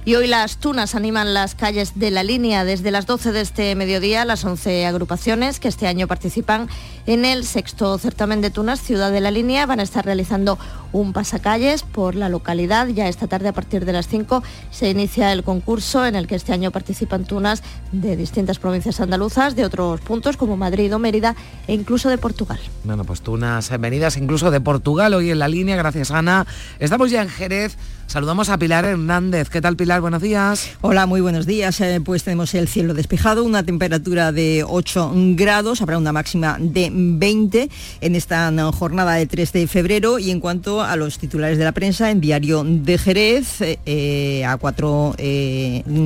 Y hoy las tunas animan las calles de la línea desde las 12 de este mediodía, las 11 agrupaciones que este año participan en el sexto certamen de tunas Ciudad de la Línea van a estar realizando un pasacalles por la localidad. Ya esta tarde a partir de las 5 se inicia el concurso en el que este año participan tunas de distintas provincias andaluzas, de otros puntos como Madrid o Mérida e incluso de Portugal. Bueno, pues tunas venidas incluso de Portugal hoy en la línea, gracias Ana. Estamos ya en Jerez. Saludamos a Pilar Hernández. ¿Qué tal Pilar? Buenos días. Hola, muy buenos días. Eh, pues tenemos el cielo despejado, una temperatura de 8 grados, habrá una máxima de 20 en esta jornada de 3 de febrero. Y en cuanto a los titulares de la prensa, en Diario de Jerez, eh, eh, a cuatro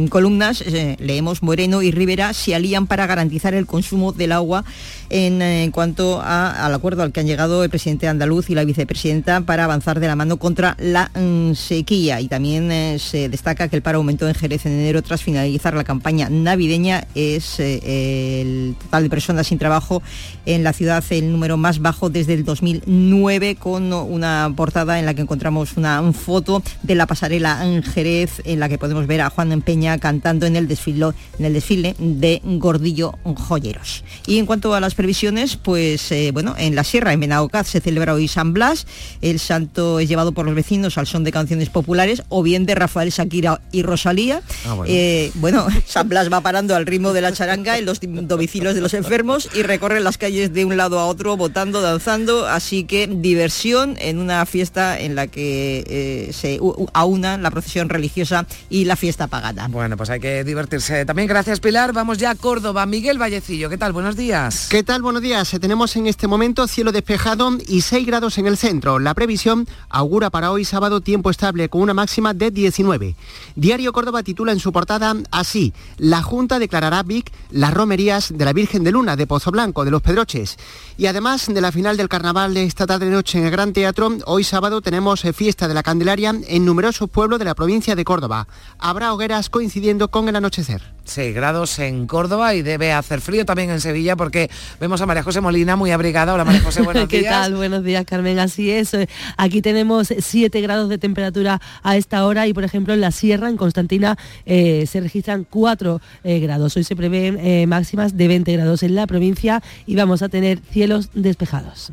columnas, leemos Moreno y Rivera se alían para garantizar el consumo del agua en, cuanto al acuerdo al que han llegado el presidente andaluz y la vicepresidenta para avanzar de la mano contra la mm, sequía. Y también eh, se destaca que el paro aumentó en Jerez en enero tras finalizar la campaña navideña. Es eh, el total de personas sin trabajo en la ciudad el número más bajo desde el 2009 con una portada en la que encontramos una, foto de la pasarela en Jerez en la que podemos ver a Juan Peña cantando en el desfile, en el desfile de Gordillo Joyeros. Y en cuanto a las previsiones, pues eh, bueno, en la sierra, en Benaucaz, se celebra hoy San Blas. El santo es llevado por los vecinos al son de canciones populares o bien de Rafael Shakira y Rosalía. Ah, bueno. Eh, (laughs) San Blas va parando al ritmo de la charanga en los domicilios de los enfermos y recorre las calles de un lado a otro, votando, danzando. Así que diversión en una fiesta en la que eh, se aunan la procesión religiosa y la fiesta pagana. Bueno, pues hay que divertirse. También gracias Pilar. Vamos ya a Córdoba. Miguel Vallecillo, ¿qué tal? Buenos días. ¿Qué tal? Buenos días. Tenemos en este momento cielo despejado y 6 grados en el centro. La previsión augura para hoy sábado tiempo estable con una máxima de 19. Diario Córdoba titula en su portada así, la Junta declarará VIC las romerías de la Virgen de Luna de Pozo Blanco, de los Pedroches. Y además de la final del carnaval de esta tarde noche en el Gran Teatro, hoy sábado tenemos eh, fiesta de la Candelaria en numerosos pueblos de la provincia de Córdoba. Habrá hogueras coincidiendo con el anochecer. 6 grados en Córdoba y debe hacer frío también en Sevilla porque vemos a María José Molina muy abrigada. Hola María José, (laughs) buenos días. ¿Qué tal? Buenos días, Carmen. Así es. Aquí tenemos 7 grados de temperatura a esta hora y, por ejemplo, en la sierra, en Constantina, eh, se registran 4 eh, grados. Hoy se prevén eh, máximas de 20 grados en la provincia y vamos a tener cielos despejados.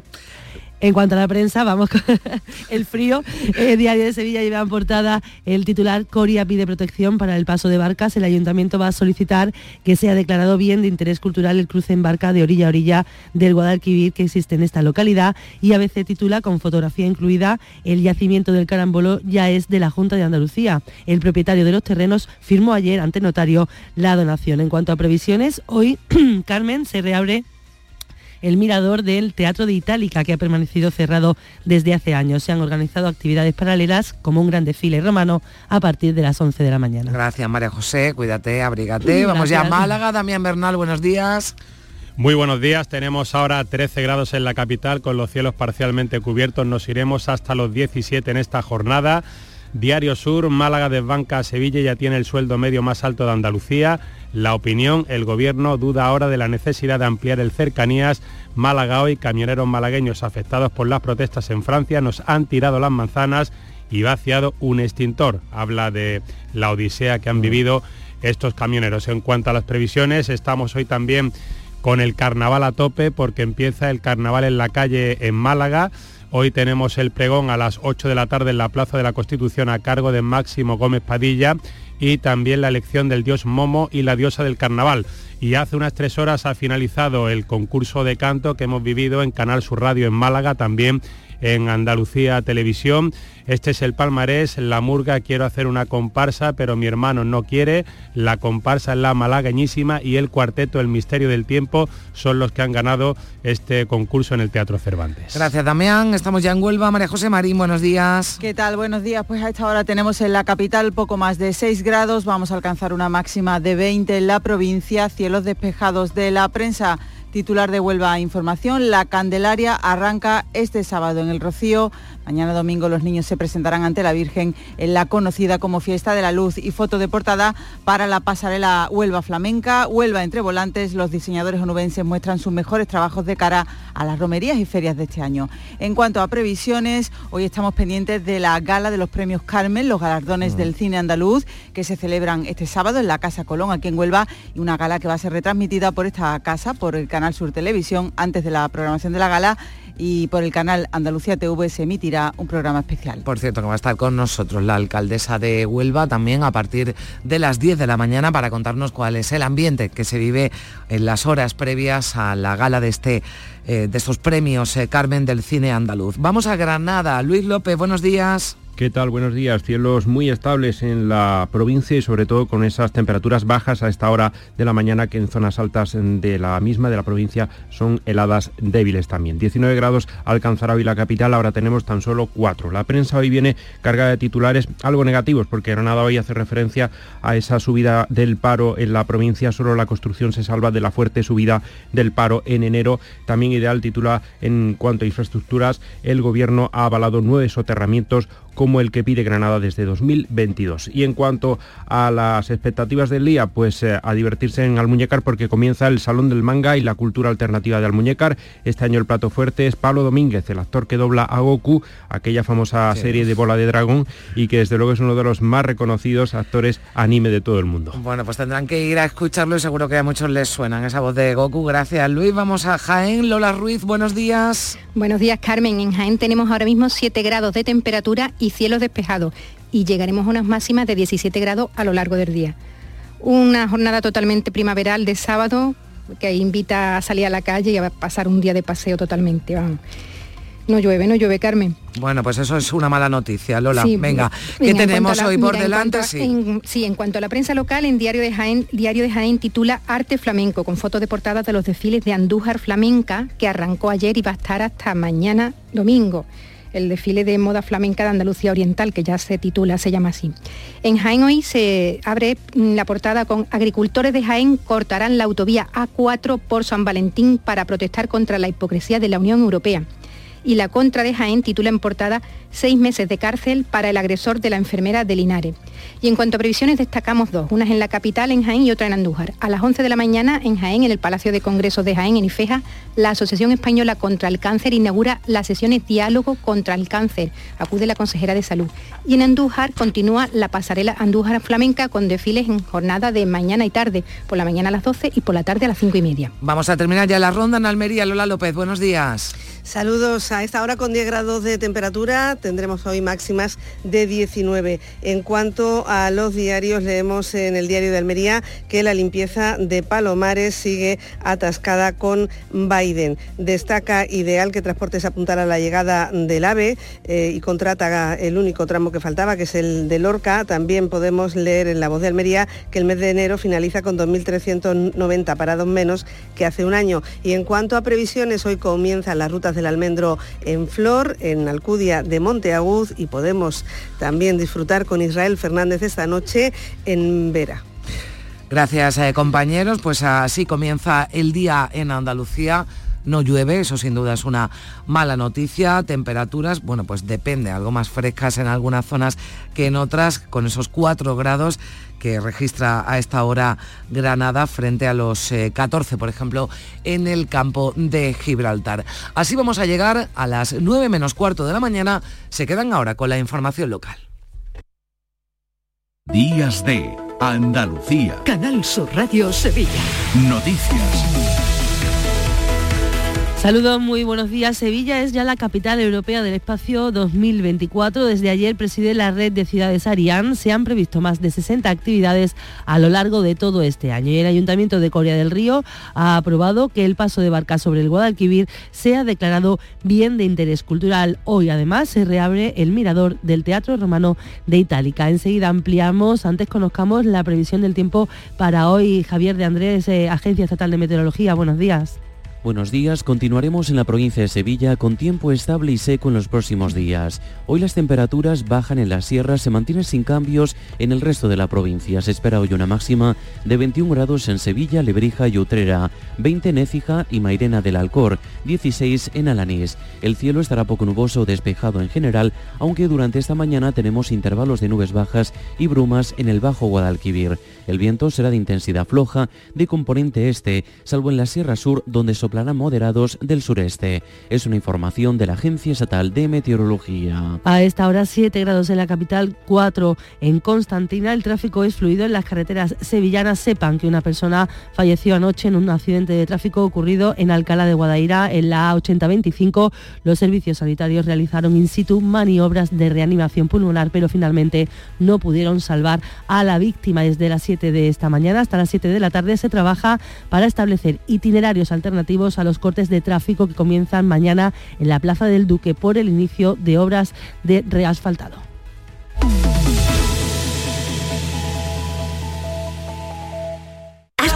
En cuanto a la prensa, vamos con (laughs) el frío. El Diario de Sevilla lleva en portada el titular Coria pide protección para el paso de barcas. El ayuntamiento va a solicitar que sea declarado bien de interés cultural el cruce en barca de orilla a orilla del Guadalquivir que existe en esta localidad y a veces titula con fotografía incluida el yacimiento del Carambolo ya es de la Junta de Andalucía. El propietario de los terrenos firmó ayer ante notario la donación. En cuanto a previsiones, hoy (clears throat) Carmen se reabre el mirador del Teatro de Itálica, que ha permanecido cerrado desde hace años. Se han organizado actividades paralelas, como un gran desfile romano, a partir de las 11 de la mañana. Gracias, María José. Cuídate, abrígate. Vamos ya a Málaga. Damián Bernal, buenos días. Muy buenos días, tenemos ahora 13 grados en la capital con los cielos parcialmente cubiertos, nos iremos hasta los 17 en esta jornada. Diario Sur, Málaga desbanca a Sevilla ya tiene el sueldo medio más alto de Andalucía. La opinión, el gobierno duda ahora de la necesidad de ampliar el cercanías. Málaga hoy, camioneros malagueños afectados por las protestas en Francia nos han tirado las manzanas y vaciado un extintor. Habla de la odisea que han vivido estos camioneros. En cuanto a las previsiones, estamos hoy también con el carnaval a tope porque empieza el carnaval en la calle en Málaga. Hoy tenemos el pregón a las 8 de la tarde en la Plaza de la Constitución a cargo de Máximo Gómez Padilla y también la elección del dios Momo y la diosa del carnaval. Y hace unas tres horas ha finalizado el concurso de canto que hemos vivido en Canal Sur Radio en Málaga, también en Andalucía Televisión. Este es el palmarés, la murga quiero hacer una comparsa, pero mi hermano no quiere, la comparsa es la malagueñísima y el cuarteto El Misterio del Tiempo son los que han ganado este concurso en el Teatro Cervantes. Gracias Damián, estamos ya en Huelva. María José Marín, buenos días. ¿Qué tal? Buenos días. Pues a esta hora tenemos en la capital poco más de 6 grados, vamos a alcanzar una máxima de 20 en la provincia, cielos despejados de la prensa titular de Huelva Información, la Candelaria arranca este sábado en el Rocío. Mañana domingo los niños se presentarán ante la Virgen en la conocida como Fiesta de la Luz y foto de portada para la pasarela Huelva Flamenca. Huelva entre volantes, los diseñadores onubenses muestran sus mejores trabajos de cara a las romerías y ferias de este año. En cuanto a previsiones, hoy estamos pendientes de la gala de los premios Carmen, los galardones del cine andaluz, que se celebran este sábado en la Casa Colón, aquí en Huelva, y una gala que va a ser retransmitida por esta casa, por el canal Sur Televisión, antes de la programación de la gala y por el canal Andalucía TV se emitirá un programa especial. Por cierto, que va a estar con nosotros la alcaldesa de Huelva también a partir de las 10 de la mañana para contarnos cuál es el ambiente que se vive en las horas previas a la gala de este eh, de estos premios eh, Carmen del cine andaluz. Vamos a Granada. Luis López, buenos días. ¿Qué tal? Buenos días. Cielos muy estables en la provincia y sobre todo con esas temperaturas bajas a esta hora de la mañana que en zonas altas de la misma de la provincia son heladas débiles también. 19 grados alcanzará hoy la capital, ahora tenemos tan solo 4. La prensa hoy viene cargada de titulares algo negativos porque Granada hoy hace referencia a esa subida del paro en la provincia. Solo la construcción se salva de la fuerte subida del paro en enero. También ideal titula en cuanto a infraestructuras, el gobierno ha avalado nueve soterramientos como el que pide Granada desde 2022. Y en cuanto a las expectativas del día, pues eh, a divertirse en Almuñécar porque comienza el Salón del Manga y la cultura alternativa de Almuñécar. Este año el plato fuerte es Pablo Domínguez, el actor que dobla a Goku, aquella famosa serie de Bola de Dragón y que desde luego es uno de los más reconocidos actores anime de todo el mundo. Bueno, pues tendrán que ir a escucharlo y seguro que a muchos les suenan esa voz de Goku. Gracias Luis. Vamos a Jaén. Lola Ruiz, buenos días. Buenos días Carmen. En Jaén tenemos ahora mismo 7 grados de temperatura y cielos despejados y llegaremos a unas máximas de 17 grados a lo largo del día. Una jornada totalmente primaveral de sábado que invita a salir a la calle y a pasar un día de paseo totalmente. No llueve, no llueve, Carmen. Bueno, pues eso es una mala noticia, Lola. venga, ¿qué tenemos hoy por delante? sí. En, sí, en cuanto a la prensa local, en Diario de Jaén, Diario de Jaén titula Arte Flamenco, con fotos de portada de los desfiles de Andújar Flamenca, que arrancó ayer y va a estar hasta mañana domingo el desfile de moda flamenca de Andalucía Oriental, que ya se titula, se llama así. En Jaén hoy se abre la portada con agricultores de Jaén cortarán la autovía A4 por San Valentín para protestar contra la hipocresía de la Unión Europea y la contra de Jaén titula en portada seis meses de cárcel para el agresor de la enfermera de Linares. Y en cuanto a previsiones destacamos dos, una en la capital, en Jaén, y otra en Andújar. A las 11 de la mañana, en Jaén, en el Palacio de Congresos de Jaén, en Ifeja, la Asociación Española contra el Cáncer inaugura las sesiones Diálogo contra el Cáncer. Acude la consejera de Salud. Y en Andújar continúa la pasarela Andújar Flamenca con desfiles en jornada de mañana y tarde, por la mañana a las 12 y por la tarde a las 5 y media. Vamos a terminar ya la ronda en Almería. Lola López, buenos días. Saludos a esta hora con 10 grados de temperatura, tendremos hoy máximas de 19. En cuanto a los diarios, leemos en el diario de Almería que la limpieza de Palomares sigue atascada con Biden. Destaca Ideal que Transportes apuntara a la llegada del AVE eh, y contrata el único tramo que faltaba, que es el de Lorca. También podemos leer en La Voz de Almería que el mes de enero finaliza con 2.390 parados menos que hace un año. Y en cuanto a previsiones, hoy comienzan las rutas del almendro en Flor, en Alcudia de Monteaguz y podemos también disfrutar con Israel Fernández esta noche en Vera. Gracias eh, compañeros, pues así comienza el día en Andalucía. No llueve, eso sin duda es una mala noticia. Temperaturas, bueno, pues depende, algo más frescas en algunas zonas que en otras, con esos 4 grados que registra a esta hora Granada frente a los 14, eh, por ejemplo, en el campo de Gibraltar. Así vamos a llegar a las 9 menos cuarto de la mañana. Se quedan ahora con la información local. Días de Andalucía. Canal Sur Radio Sevilla. Noticias. Saludos, muy buenos días. Sevilla es ya la capital europea del espacio 2024. Desde ayer preside la red de ciudades Arián. Se han previsto más de 60 actividades a lo largo de todo este año. Y el Ayuntamiento de Corea del Río ha aprobado que el paso de barca sobre el Guadalquivir sea declarado bien de interés cultural. Hoy además se reabre el mirador del Teatro Romano de Itálica. Enseguida ampliamos, antes conozcamos la previsión del tiempo para hoy. Javier de Andrés, eh, Agencia Estatal de Meteorología. Buenos días. Buenos días, continuaremos en la provincia de Sevilla con tiempo estable y seco en los próximos días. Hoy las temperaturas bajan en las sierras, se mantienen sin cambios en el resto de la provincia. Se espera hoy una máxima de 21 grados en Sevilla, Lebrija y Utrera, 20 en Écija y Mairena del Alcor, 16 en Alanís. El cielo estará poco nuboso o despejado en general, aunque durante esta mañana tenemos intervalos de nubes bajas y brumas en el Bajo Guadalquivir. El viento será de intensidad floja, de componente este, salvo en la Sierra Sur, donde soplarán moderados del sureste. Es una información de la Agencia Estatal de Meteorología. A esta hora 7 grados en la capital, 4 en Constantina. El tráfico es fluido en las carreteras sevillanas. Sepan que una persona falleció anoche en un accidente de tráfico ocurrido en Alcalá de Guadaira, en la A8025. Los servicios sanitarios realizaron in situ maniobras de reanimación pulmonar, pero finalmente no pudieron salvar a la víctima desde las 7 de esta mañana hasta las 7 de la tarde se trabaja para establecer itinerarios alternativos a los cortes de tráfico que comienzan mañana en la Plaza del Duque por el inicio de obras de reasfaltado.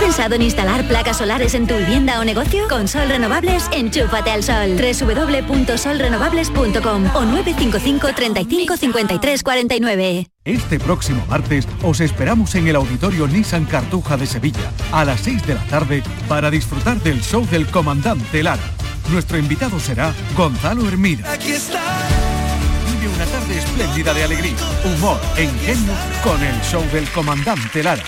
Pensado en instalar placas solares en tu vivienda o negocio? Con Sol Renovables, enchúfate al sol. www.solrenovables.com o 955 35 53 49. Este próximo martes os esperamos en el Auditorio Nissan Cartuja de Sevilla a las 6 de la tarde para disfrutar del show del comandante Lara. Nuestro invitado será Gonzalo Hermida. Aquí está. Vive una tarde espléndida de alegría, humor e ingenio con el show del comandante Lara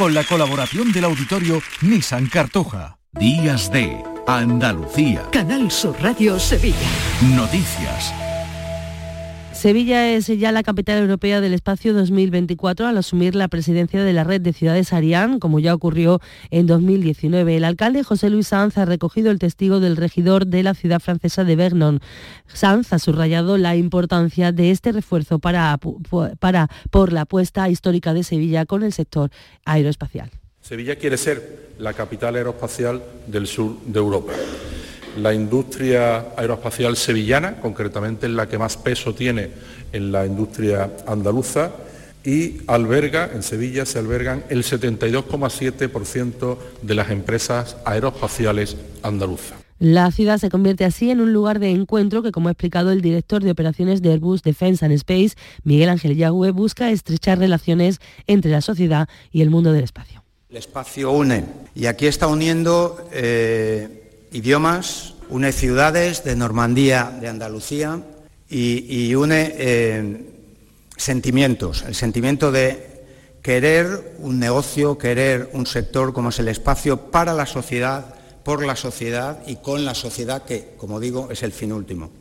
con la colaboración del auditorio Nissan Cartuja. Días de Andalucía. Canal Sur Radio Sevilla. Noticias. Sevilla es ya la capital europea del espacio 2024 al asumir la presidencia de la red de ciudades Arián, como ya ocurrió en 2019. El alcalde José Luis Sanz ha recogido el testigo del regidor de la ciudad francesa de Vernon. Sanz ha subrayado la importancia de este refuerzo para, para, por la apuesta histórica de Sevilla con el sector aeroespacial. Sevilla quiere ser la capital aeroespacial del sur de Europa. La industria aeroespacial sevillana, concretamente, es la que más peso tiene en la industria andaluza y alberga, en Sevilla se albergan el 72,7% de las empresas aeroespaciales andaluzas. La ciudad se convierte así en un lugar de encuentro que, como ha explicado el director de operaciones de Airbus Defence and Space, Miguel Ángel Yagüe, busca estrechar relaciones entre la sociedad y el mundo del espacio. El espacio une y aquí está uniendo eh, idiomas, une ciudades de Normandía, de Andalucía y, une eh, sentimientos, el sentimiento de querer un negocio, querer un sector como es el espacio para la sociedad, por la sociedad y con la sociedad, que, como digo, es el fin último.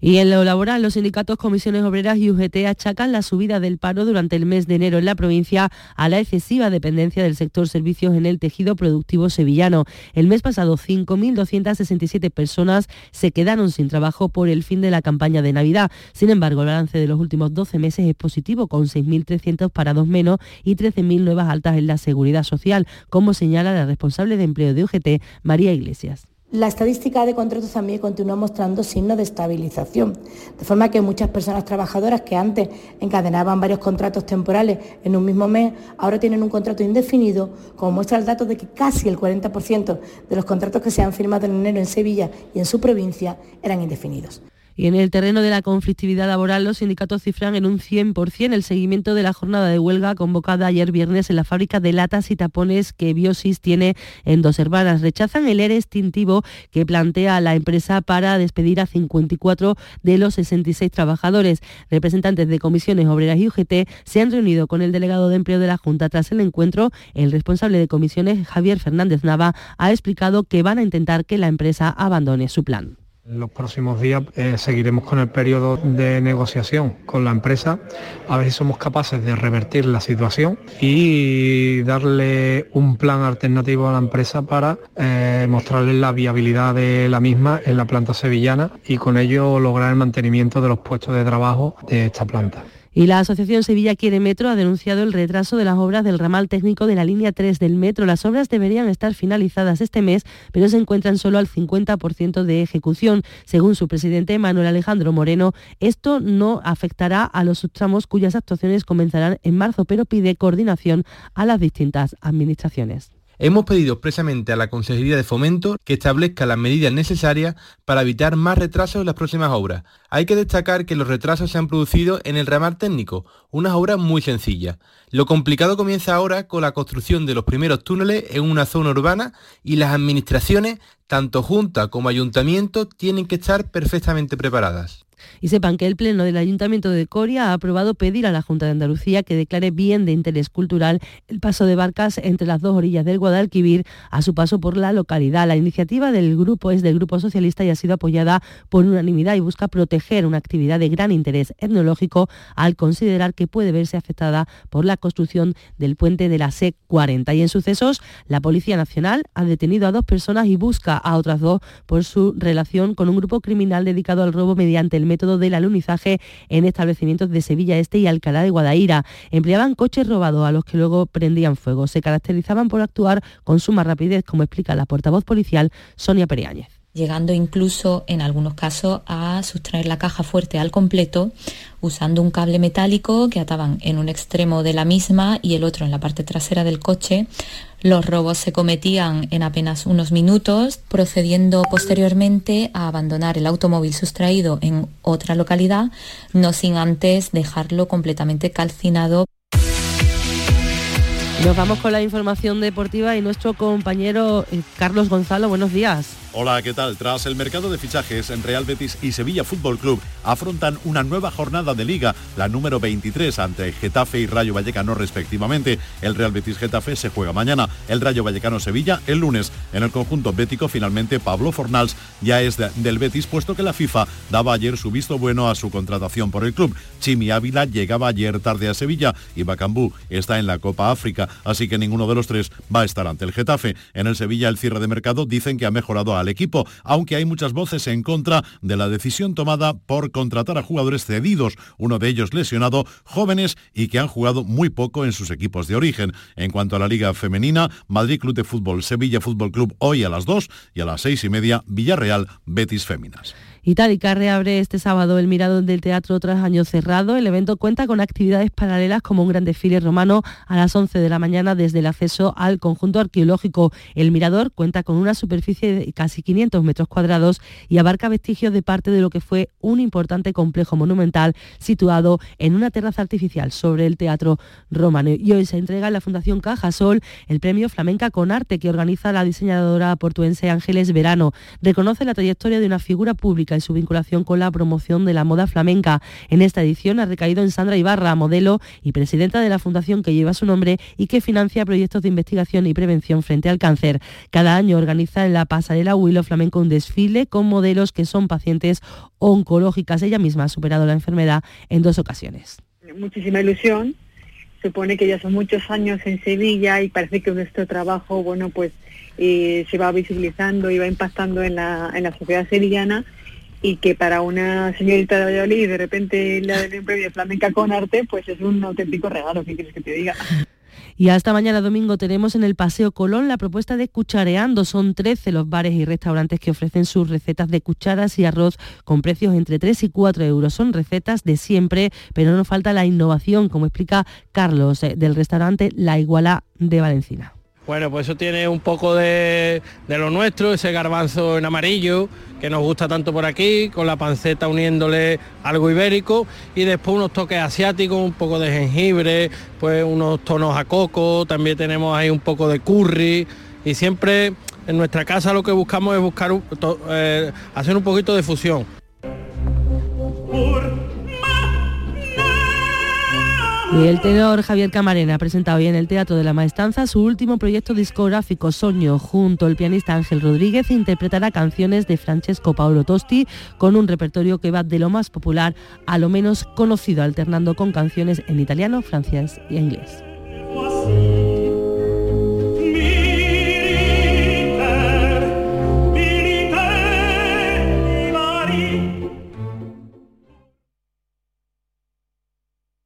Y en lo laboral, los sindicatos, comisiones obreras y UGT achacan la subida del paro durante el mes de enero en la provincia a la excesiva dependencia del sector servicios en el tejido productivo sevillano. El mes pasado, 5.267 personas se quedaron sin trabajo por el fin de la campaña de Navidad. Sin embargo, el balance de los últimos 12 meses es positivo, con 6.300 parados menos y 13.000 nuevas altas en la seguridad social, como señala la responsable de empleo de UGT, María Iglesias. La estadística de contratos también continúa mostrando signos de estabilización, de forma que muchas personas trabajadoras que antes encadenaban varios contratos temporales en un mismo mes, ahora tienen un contrato indefinido, como muestra el dato de que casi el 40% de los contratos que se han firmado en enero en Sevilla y en su provincia eran indefinidos. Y en el terreno de la conflictividad laboral, los sindicatos cifran en un 100% el seguimiento de la jornada de huelga convocada ayer viernes en la fábrica de latas y tapones que Biosis tiene en Dos Hermanas. Rechazan el ERE extintivo que plantea la empresa para despedir a 54 de los 66 trabajadores. Representantes de comisiones obreras y UGT se han reunido con el delegado de empleo de la Junta. Tras el encuentro, el responsable de comisiones, Javier Fernández Nava, ha explicado que van a intentar que la empresa abandone su plan. Los próximos días eh, seguiremos con el periodo de negociación con la empresa, a ver si somos capaces de revertir la situación y darle un plan alternativo a la empresa para eh, mostrarle la viabilidad de la misma en la planta sevillana y con ello lograr el mantenimiento de los puestos de trabajo de esta planta. Y la Asociación Sevilla Quiere Metro ha denunciado el retraso de las obras del ramal técnico de la línea 3 del metro. Las obras deberían estar finalizadas este mes, pero se encuentran solo al 50% de ejecución. Según su presidente Manuel Alejandro Moreno, esto no afectará a los subtramos cuyas actuaciones comenzarán en marzo, pero pide coordinación a las distintas administraciones. Hemos pedido expresamente a la Consejería de Fomento que establezca las medidas necesarias para evitar más retrasos en las próximas obras. Hay que destacar que los retrasos se han producido en el ramal técnico, unas obras muy sencillas. Lo complicado comienza ahora con la construcción de los primeros túneles en una zona urbana y las administraciones, tanto Junta como Ayuntamiento, tienen que estar perfectamente preparadas. Y sepan que el Pleno del Ayuntamiento de Coria ha aprobado pedir a la Junta de Andalucía que declare bien de interés cultural el paso de barcas entre las dos orillas del Guadalquivir a su paso por la localidad. La iniciativa del grupo es del Grupo Socialista y ha sido apoyada por unanimidad y busca proteger una actividad de gran interés etnológico al considerar que puede verse afectada por la construcción del puente de la C40. Y en sucesos, la Policía Nacional ha detenido a dos personas y busca a otras dos por su relación con un grupo criminal dedicado al robo mediante el método del alunizaje en establecimientos de Sevilla Este y Alcalá de Guadaira. Empleaban coches robados a los que luego prendían fuego. Se caracterizaban por actuar con suma rapidez, como explica la portavoz policial Sonia Periáñez llegando incluso en algunos casos a sustraer la caja fuerte al completo usando un cable metálico que ataban en un extremo de la misma y el otro en la parte trasera del coche. Los robos se cometían en apenas unos minutos, procediendo posteriormente a abandonar el automóvil sustraído en otra localidad, no sin antes dejarlo completamente calcinado. Nos vamos con la información deportiva y nuestro compañero eh, Carlos Gonzalo, buenos días. Hola, ¿qué tal? Tras el mercado de fichajes, en Real Betis y Sevilla Fútbol Club afrontan una nueva jornada de liga, la número 23 ante Getafe y Rayo Vallecano respectivamente. El Real Betis Getafe se juega mañana, el Rayo Vallecano Sevilla el lunes. En el conjunto bético finalmente Pablo Fornals ya es del Betis puesto que la FIFA daba ayer su visto bueno a su contratación por el club. Chimi Ávila llegaba ayer tarde a Sevilla y Bacambú está en la Copa África, así que ninguno de los tres va a estar ante el Getafe. En el Sevilla el cierre de mercado dicen que ha mejorado al equipo, aunque hay muchas voces en contra de la decisión tomada por contratar a jugadores cedidos, uno de ellos lesionado, jóvenes y que han jugado muy poco en sus equipos de origen. En cuanto a la Liga Femenina, Madrid Club de Fútbol, Sevilla Fútbol Club hoy a las 2 y a las seis y media Villarreal, Betis Féminas. Itálica reabre este sábado el Mirador del Teatro tras años cerrado. El evento cuenta con actividades paralelas como un gran desfile romano a las 11 de la mañana desde el acceso al conjunto arqueológico. El Mirador cuenta con una superficie de casi 500 metros cuadrados y abarca vestigios de parte de lo que fue un importante complejo monumental situado en una terraza artificial sobre el Teatro Romano. Y hoy se entrega en la Fundación Cajasol el premio Flamenca con Arte que organiza la diseñadora portuense Ángeles Verano. Reconoce la trayectoria de una figura pública y su vinculación con la promoción de la moda flamenca. En esta edición ha recaído en Sandra Ibarra, modelo y presidenta de la fundación que lleva su nombre y que financia proyectos de investigación y prevención frente al cáncer. Cada año organiza en la pasarela Huilo Flamenco un desfile con modelos que son pacientes oncológicas. Ella misma ha superado la enfermedad en dos ocasiones. Muchísima ilusión. Supone que ya son muchos años en Sevilla y parece que nuestro trabajo, bueno, pues eh, se va visibilizando y va impactando en la, en la sociedad sevillana y que para una señorita de Valladolid de repente la del premio flamenca con arte, pues es un auténtico regalo, ¿qué quieres que te diga? Y hasta mañana domingo tenemos en el Paseo Colón la propuesta de Cuchareando. Son 13 los bares y restaurantes que ofrecen sus recetas de cucharas y arroz con precios entre 3 y 4 euros. Son recetas de siempre, pero no falta la innovación, como explica Carlos eh, del restaurante La Iguala de Valencina. Bueno, pues eso tiene un poco de, lo nuestro, ese garbanzo en amarillo que nos gusta tanto por aquí, con la panceta uniéndole algo ibérico y después unos toques asiáticos, un poco de jengibre, pues unos tonos a coco, también tenemos ahí un poco de curry y siempre en nuestra casa lo que buscamos es buscar eh, hacer un poquito de fusión. Y el tenor Javier Camarena ha presentado hoy en el Teatro de la Maestranza su último proyecto discográfico Soño. Junto al pianista Ángel Rodríguez interpretará canciones de Francesco Paolo Tosti con un repertorio que va de lo más popular a lo menos conocido, alternando con canciones en italiano, francés y inglés.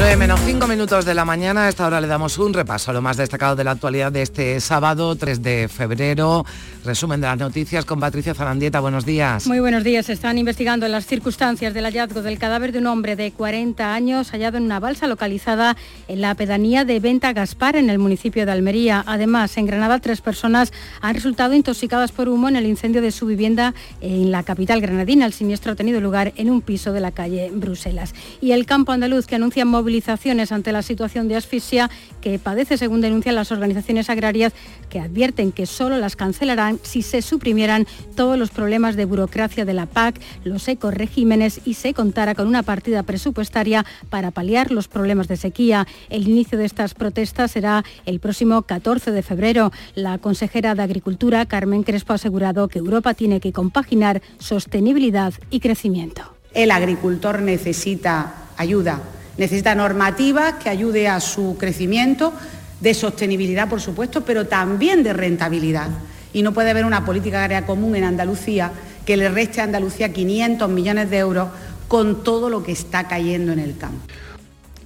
9 menos 5 minutos de la mañana, a esta hora le damos un repaso a lo más destacado de la actualidad de este sábado 3 de febrero. Resumen de las noticias con Patricia Zarandieta. Buenos días. Muy buenos días. Están investigando las circunstancias del hallazgo del cadáver de un hombre de 40 años hallado en una balsa localizada en la pedanía de Venta Gaspar, en el municipio de Almería. Además, en Granada, tres personas han resultado intoxicadas por humo en el incendio de su vivienda en la capital granadina. El siniestro ha tenido lugar en un piso de la calle Bruselas. Y el campo andaluz, que anuncia movilizaciones ante la situación de asfixia que padece, según denuncian las organizaciones agrarias, que advierten que solo las cancelarán si se suprimieran todos los problemas de burocracia de la PAC, los ecoregímenes y se contara con una partida presupuestaria para paliar los problemas de sequía. El inicio de estas protestas será el próximo 14 de febrero. La consejera de Agricultura, Carmen Crespo, ha asegurado que Europa tiene que compaginar sostenibilidad y crecimiento. El agricultor necesita ayuda, necesita normativa que ayude a su crecimiento, de sostenibilidad, por supuesto, pero también de rentabilidad y no puede haber una política agraria común en Andalucía que le reste a Andalucía 500 millones de euros con todo lo que está cayendo en el campo.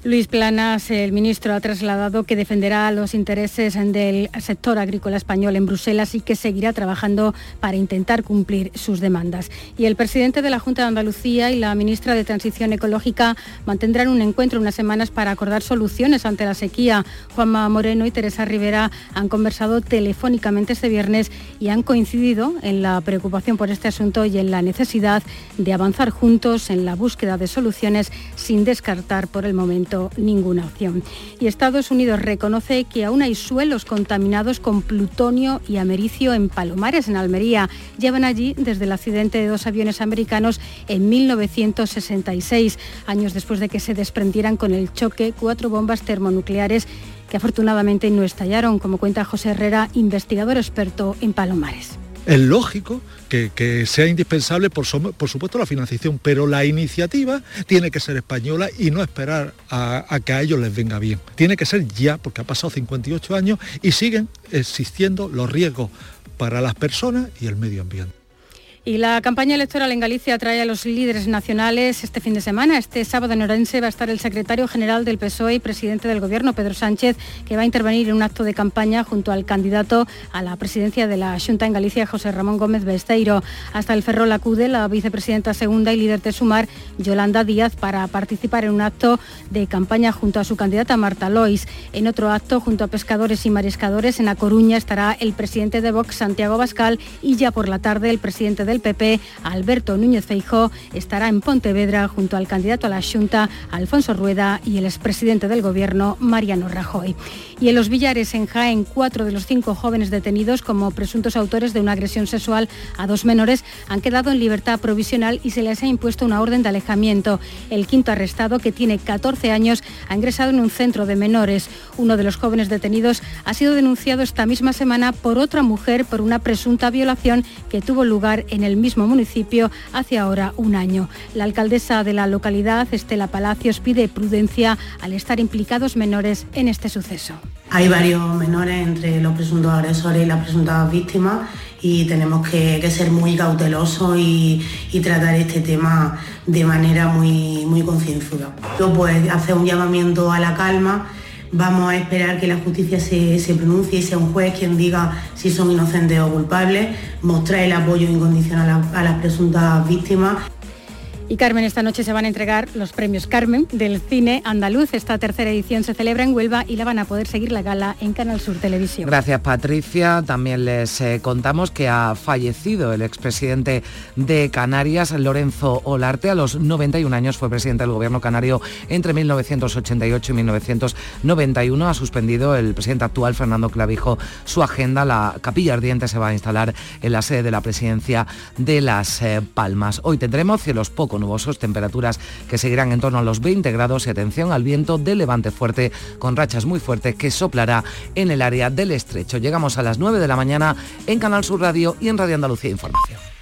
Luis Planas, el ministro, ha trasladado que defenderá los intereses del sector agrícola español en Bruselas y que seguirá trabajando para intentar cumplir sus demandas. Y el presidente de la Junta de Andalucía y la ministra de Transición Ecológica mantendrán un encuentro unas semanas para acordar soluciones ante la sequía. Juanma Moreno y Teresa Rivera han conversado telefónicamente este viernes y han coincidido en la preocupación por este asunto y en la necesidad de avanzar juntos en la búsqueda de soluciones sin descartar por el momento ninguna opción. Y Estados Unidos reconoce que aún hay suelos contaminados con plutonio y americio en Palomares, en Almería. Llevan allí desde el accidente de dos aviones americanos en 1966, años después de que se desprendieran con el choque cuatro bombas termonucleares que afortunadamente no estallaron, como cuenta José Herrera, investigador experto en Palomares es lógico que, sea indispensable, por, supuesto, la financiación, pero la iniciativa tiene que ser española y no esperar a, a, que a ellos les venga bien. Tiene que ser ya, porque ha pasado 58 años y siguen existiendo los riesgos para las personas y el medio ambiente. Y la campaña electoral en Galicia trae a los líderes nacionales este fin de semana. Este sábado en Orense va a estar el secretario general del PSOE y presidente del Gobierno, Pedro Sánchez, que va a intervenir en un acto de campaña junto al candidato a la presidencia de la Junta en Galicia, José Ramón Gómez Besteiro. Hasta el Ferrol acude la vicepresidenta segunda y líder de Sumar, Yolanda Díaz, para participar en un acto de campaña junto a su candidata Marta Lois. En otro acto, junto a pescadores y mariscadores, en A Coruña estará el presidente de Vox, Santiago Bascal, y ya por la tarde el presidente de del PP, Alberto Núñez Feijó, estará en Pontevedra junto al candidato a la Junta, Alfonso Rueda, y el expresidente del Gobierno, Mariano Rajoy. Y en los Villares, en Jaén, cuatro de los cinco jóvenes detenidos como presuntos autores de una agresión sexual a dos menores han quedado en libertad provisional y se les ha impuesto una orden de alejamiento. El quinto arrestado, que tiene 14 años, ha ingresado en un centro de menores. Uno de los jóvenes detenidos ha sido denunciado esta misma semana por otra mujer por una presunta violación que tuvo lugar en el mismo municipio hace ahora un año. La alcaldesa de la localidad, Estela Palacios, pide prudencia al estar implicados menores en este suceso. Hay varios menores entre los presuntos agresores y las presuntas víctimas y tenemos que, ser muy cautelosos y, tratar este tema de manera muy, muy concienzuda. Pues hacer un llamamiento a la calma, vamos a esperar que la justicia se, pronuncie y sea un juez quien diga si son inocentes o culpables, mostrar el apoyo incondicional a las presuntas víctimas. Y Carmen, esta noche se van a entregar los premios Carmen del cine andaluz. Esta tercera edición se celebra en Huelva y la van a poder seguir la gala en Canal Sur Televisión. Gracias Patricia. También les eh, contamos que ha fallecido el expresidente de Canarias, Lorenzo Olarte. A los 91 años fue presidente del gobierno canario entre 1988 y 1991. Ha suspendido el presidente actual, Fernando Clavijo, su agenda. La capilla ardiente se va a instalar en la sede de la presidencia de Las eh, Palmas. Hoy tendremos cielos nubosos, temperaturas que seguirán en torno a los 20 grados y atención al viento de levante fuerte con rachas muy fuertes que soplará en el área del estrecho. Llegamos a las 9 de la mañana en Canal Sur Radio y en Radio Andalucía Información.